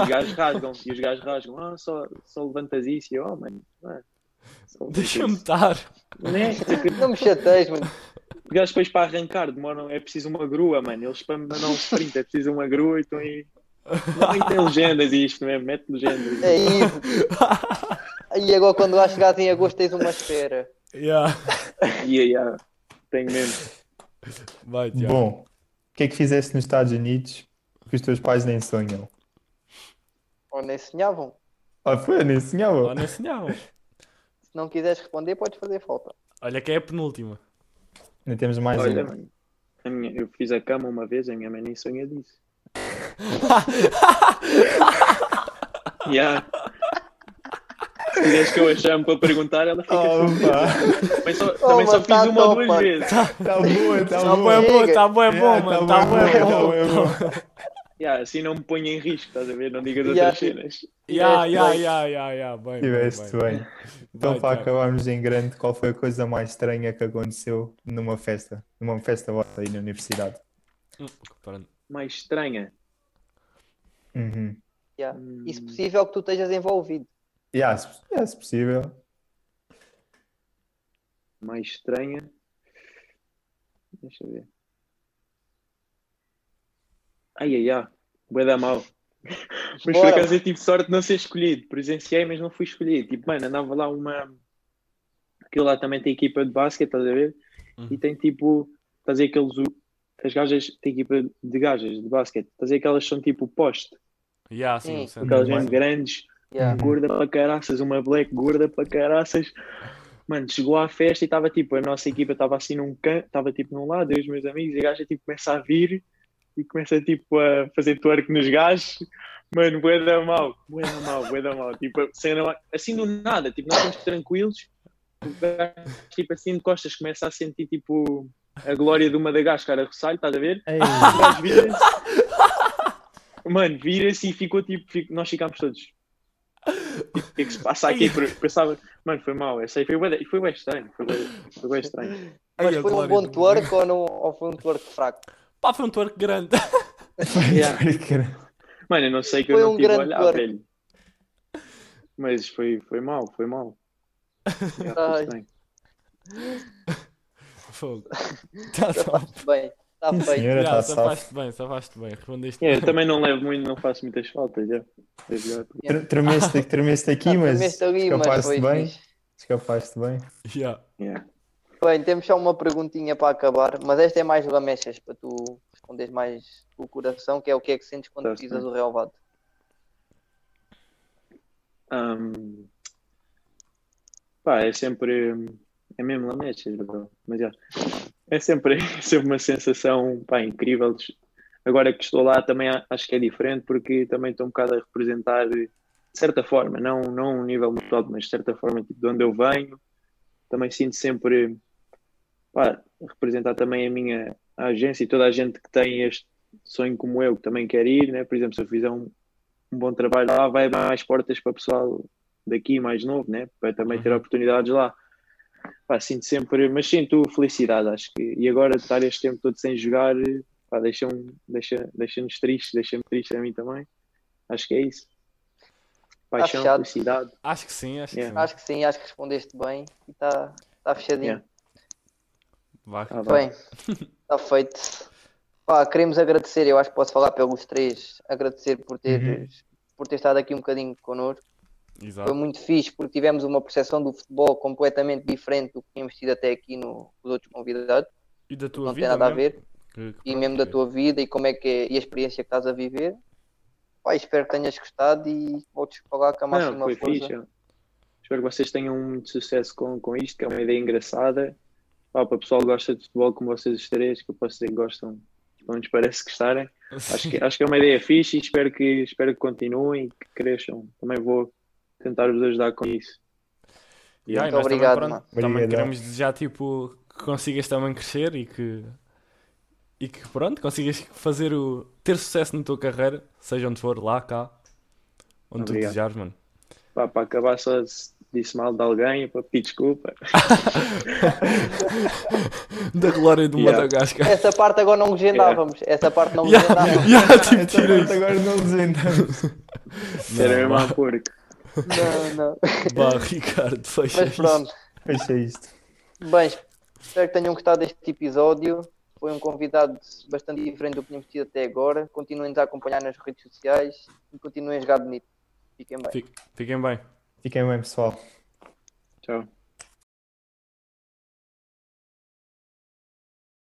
[SPEAKER 4] Os gajos rasgam, e os gajos rasgam, ah, só, só levantas isso, e eu, oh, mano, levantas
[SPEAKER 3] Deixa-me
[SPEAKER 4] isso."
[SPEAKER 3] estar.
[SPEAKER 4] Né?
[SPEAKER 2] Não me chateias, mano.
[SPEAKER 4] Os gajos depois para arrancar demoram, é preciso uma grua, mano. Eles para mandar um sprint é preciso uma grua e estão aí. Não, e tem legendas isto mesmo, mete legendas.
[SPEAKER 2] É isso. E agora quando lá chegares em agosto tens uma espera.
[SPEAKER 3] Yeah.
[SPEAKER 4] E aí, ah, tenho mesmo.
[SPEAKER 3] Vai, Tiago.
[SPEAKER 1] Bom, o que é que fizeste nos Estados Unidos que os teus pais nem sonham?
[SPEAKER 2] Ou nem sonhavam.
[SPEAKER 1] Ah, foi, nem sonhava.
[SPEAKER 3] Lá não ensinhavam. *laughs*
[SPEAKER 2] Se não quiseres responder, podes fazer falta.
[SPEAKER 3] Olha que é a penúltima.
[SPEAKER 1] Ainda temos mais
[SPEAKER 4] Olha,
[SPEAKER 1] uma.
[SPEAKER 4] mano, a minha, eu fiz a cama uma vez, a minha mãe nem sonha disso. Yeah. quiseres que eu a chame para perguntar, ela fica
[SPEAKER 1] Oh.
[SPEAKER 4] Também só,
[SPEAKER 2] Oh,
[SPEAKER 4] também só
[SPEAKER 2] mas tá
[SPEAKER 4] fiz uma ou duas
[SPEAKER 2] mano.
[SPEAKER 4] vezes.
[SPEAKER 1] Tá boa, tá
[SPEAKER 3] Tá bom,
[SPEAKER 1] boa.
[SPEAKER 3] é bom, tá bom, é bom,
[SPEAKER 1] Yeah,
[SPEAKER 3] mano.
[SPEAKER 1] tá
[SPEAKER 3] Tá bom, é
[SPEAKER 1] tá
[SPEAKER 3] bom.
[SPEAKER 1] é bom.
[SPEAKER 4] Yeah, assim não me ponho em risco, estás a ver? Não digas
[SPEAKER 2] Yeah.
[SPEAKER 4] outras cenas.
[SPEAKER 3] Ya,
[SPEAKER 2] bem.
[SPEAKER 3] ya, ya, ya. Bem,
[SPEAKER 1] Tiveste
[SPEAKER 3] bem.
[SPEAKER 1] bem. Então, para acabarmos em grande, qual foi a coisa mais estranha que aconteceu numa festa? Numa festa vossa aí na universidade?
[SPEAKER 3] Hum.
[SPEAKER 4] Mais estranha.
[SPEAKER 1] Uhum.
[SPEAKER 2] Yeah.
[SPEAKER 4] Hum,
[SPEAKER 2] E se possível que tu estejas envolvido.
[SPEAKER 1] Yeah, se, yeah, se possível.
[SPEAKER 4] mais estranha. Deixa eu ver. Ai, ai, ai. Bué da mal. *laughs* Mas por
[SPEAKER 2] Bora.
[SPEAKER 4] acaso eu tive sorte de não ser escolhido. Presenciei, mas não fui escolhido. Tipo, mano, andava lá uma. Aquilo lá também tem equipa de basquete, estás a ver?
[SPEAKER 3] Uhum.
[SPEAKER 4] E tem tipo. Estás a ver aqueles. As gajas. Tem equipa de gajas de basquete. Estás a ver que elas são tipo poste.
[SPEAKER 3] Ya, sim,
[SPEAKER 2] Sim.
[SPEAKER 4] Aquelas grandes.
[SPEAKER 2] Yeah.
[SPEAKER 4] gorda para caraças, uma black gorda para caraças. Mano, chegou à festa e estava tipo, a nossa equipa estava assim num canto, estava tipo num lado, eu e os meus amigos, e a gaja tipo começa a vir e começa tipo a fazer twerk nos gajos. Mano, bué da mal, bué da mal, bué da mal. Tipo, cena, assim do nada, tipo, nós estamos tranquilos, o gajo, tipo assim de costas começa a sentir tipo a glória de uma da Madagascar a roçar estás a ver? Mano, vira-se e ficou tipo, fico- nós ficámos todos. Tipo, o que é que se passa aqui? Pensava, mano, foi mal, essa aí foi bem, foi bem estranho, foi bem, foi bem estranho.
[SPEAKER 2] Mas foi um bom
[SPEAKER 3] do-
[SPEAKER 2] twerk ou, não, ou foi um twerk fraco?
[SPEAKER 3] Pá, foi um twerk grande. *laughs*
[SPEAKER 4] Yeah. Mano, eu não sei que eu
[SPEAKER 2] Foi
[SPEAKER 4] não
[SPEAKER 2] um
[SPEAKER 4] tive a olhar,
[SPEAKER 2] twerk.
[SPEAKER 4] velho. Mas foi, foi mal, foi mal. *laughs* Yeah, foi estranho.
[SPEAKER 3] Fogo. *laughs* Tá.
[SPEAKER 2] Safaste bem. Está
[SPEAKER 1] Sim,
[SPEAKER 2] feito.
[SPEAKER 1] senhora, tá safo.
[SPEAKER 3] safaste bem, safaste bem. Respondeste
[SPEAKER 4] Yeah, eu também não levo muito, não faço muitas faltas, já. É melhor.
[SPEAKER 1] Tre- Tremeste, tremeste aqui, mas
[SPEAKER 2] Tremeste ali, mas
[SPEAKER 1] escapaste
[SPEAKER 2] foi
[SPEAKER 1] bem.
[SPEAKER 2] fixe.
[SPEAKER 1] Escapaste bem.
[SPEAKER 4] Yeah.
[SPEAKER 2] Bem, temos só uma perguntinha para acabar, mas esta é mais lamechas para tu responderes mais o coração, que é o que é que sentes quando
[SPEAKER 4] Tá
[SPEAKER 2] pisas
[SPEAKER 4] certo.
[SPEAKER 2] o relvado.
[SPEAKER 4] Um, pá, é sempre. É mesmo lamechas, bro. Mas já. É sempre, *laughs* é sempre uma sensação pá, incrível. Agora que estou lá também a- acho que é diferente porque também estou um bocado a representar de certa forma, não, não um nível muito alto, mas de certa forma tipo, de onde eu venho. Também sinto sempre pá, representar também a minha agência e toda a gente que tem este sonho como eu, que também quer ir, né? Por exemplo, se eu fizer um, um bom trabalho lá, vai abrir mais portas para o pessoal daqui mais novo, né? Para também ter
[SPEAKER 3] Uhum.
[SPEAKER 4] oportunidades lá. Pá, sinto sempre, mas sinto felicidade, acho que. E agora estar este tempo todo sem jogar, pá, deixa-me, deixa, deixa-nos tristes, deixa-me triste a mim também. Acho que é isso. Paixão,
[SPEAKER 2] fechado.
[SPEAKER 4] felicidade.
[SPEAKER 3] Acho que sim, acho que
[SPEAKER 4] Yeah.
[SPEAKER 3] sim.
[SPEAKER 2] Acho que sim, acho que respondeste bem e está tá fechadinho.
[SPEAKER 4] Yeah.
[SPEAKER 3] Vá.
[SPEAKER 4] Ah.
[SPEAKER 2] Bem, está feito. Pá, queremos agradecer, eu acho que posso falar pelos três, agradecer por teres, por ter estado aqui um bocadinho connosco. Foi
[SPEAKER 3] Exato.
[SPEAKER 2] muito fixe porque tivemos uma percepção do futebol completamente diferente do que tínhamos tido até aqui no, nos outros convidados.
[SPEAKER 3] E da tua
[SPEAKER 2] Não
[SPEAKER 3] vida
[SPEAKER 2] tem nada a
[SPEAKER 3] mesmo?
[SPEAKER 2] ver.
[SPEAKER 3] Que- que
[SPEAKER 2] E mesmo da tua vida e como é que é e a experiência que estás a viver. Pá, espero que tenhas gostado e voltes falar com a
[SPEAKER 4] Não,
[SPEAKER 2] máxima
[SPEAKER 4] foi
[SPEAKER 2] força.
[SPEAKER 4] fixe. Espero que vocês tenham muito sucesso com, com isto, que é uma ideia engraçada. Pá, para o pessoal que gosta de futebol como vocês os três, que eu posso dizer que gostam, pelo menos parece que gostarem. *laughs* Acho que, acho que é uma ideia fixe e espero que, espero que continuem e que cresçam. Também vou tentar vos ajudar com isso.
[SPEAKER 3] E
[SPEAKER 2] Muito
[SPEAKER 3] nós também,
[SPEAKER 2] obrigado,
[SPEAKER 3] pronto,
[SPEAKER 2] mano.
[SPEAKER 3] também queremos desejar tipo, que consigas também crescer e que, e que pronto, consigas fazer o, ter sucesso na tua carreira, seja onde for, lá, cá, onde tu
[SPEAKER 4] Obrigado.
[SPEAKER 3] desejares, mano.
[SPEAKER 4] Pá, para acabar, só se disse mal de alguém, para pedir desculpa. *laughs*
[SPEAKER 3] Da glória do *laughs*
[SPEAKER 4] Yeah.
[SPEAKER 3] Madagascar.
[SPEAKER 2] Essa parte agora não legendávamos. Essa parte não *laughs*
[SPEAKER 3] Yeah.
[SPEAKER 2] legendávamos.
[SPEAKER 3] Yeah, tipo,
[SPEAKER 1] Essa parte agora não desendamos.
[SPEAKER 4] Era mesmo a porco.
[SPEAKER 2] Não, não. *laughs*
[SPEAKER 3] Vá, Ricardo, fecha
[SPEAKER 2] Mas
[SPEAKER 3] isto.
[SPEAKER 2] pronto.
[SPEAKER 1] Fecha isto.
[SPEAKER 2] Bem, espero que tenham gostado deste episódio. Foi um convidado bastante diferente do que tínhamos tido até agora. Continuem-nos a acompanhar nas redes sociais e continuem a jogar bonito. Fiquem bem.
[SPEAKER 3] Fiquem bem.
[SPEAKER 1] Fiquem bem, pessoal.
[SPEAKER 4] Tchau.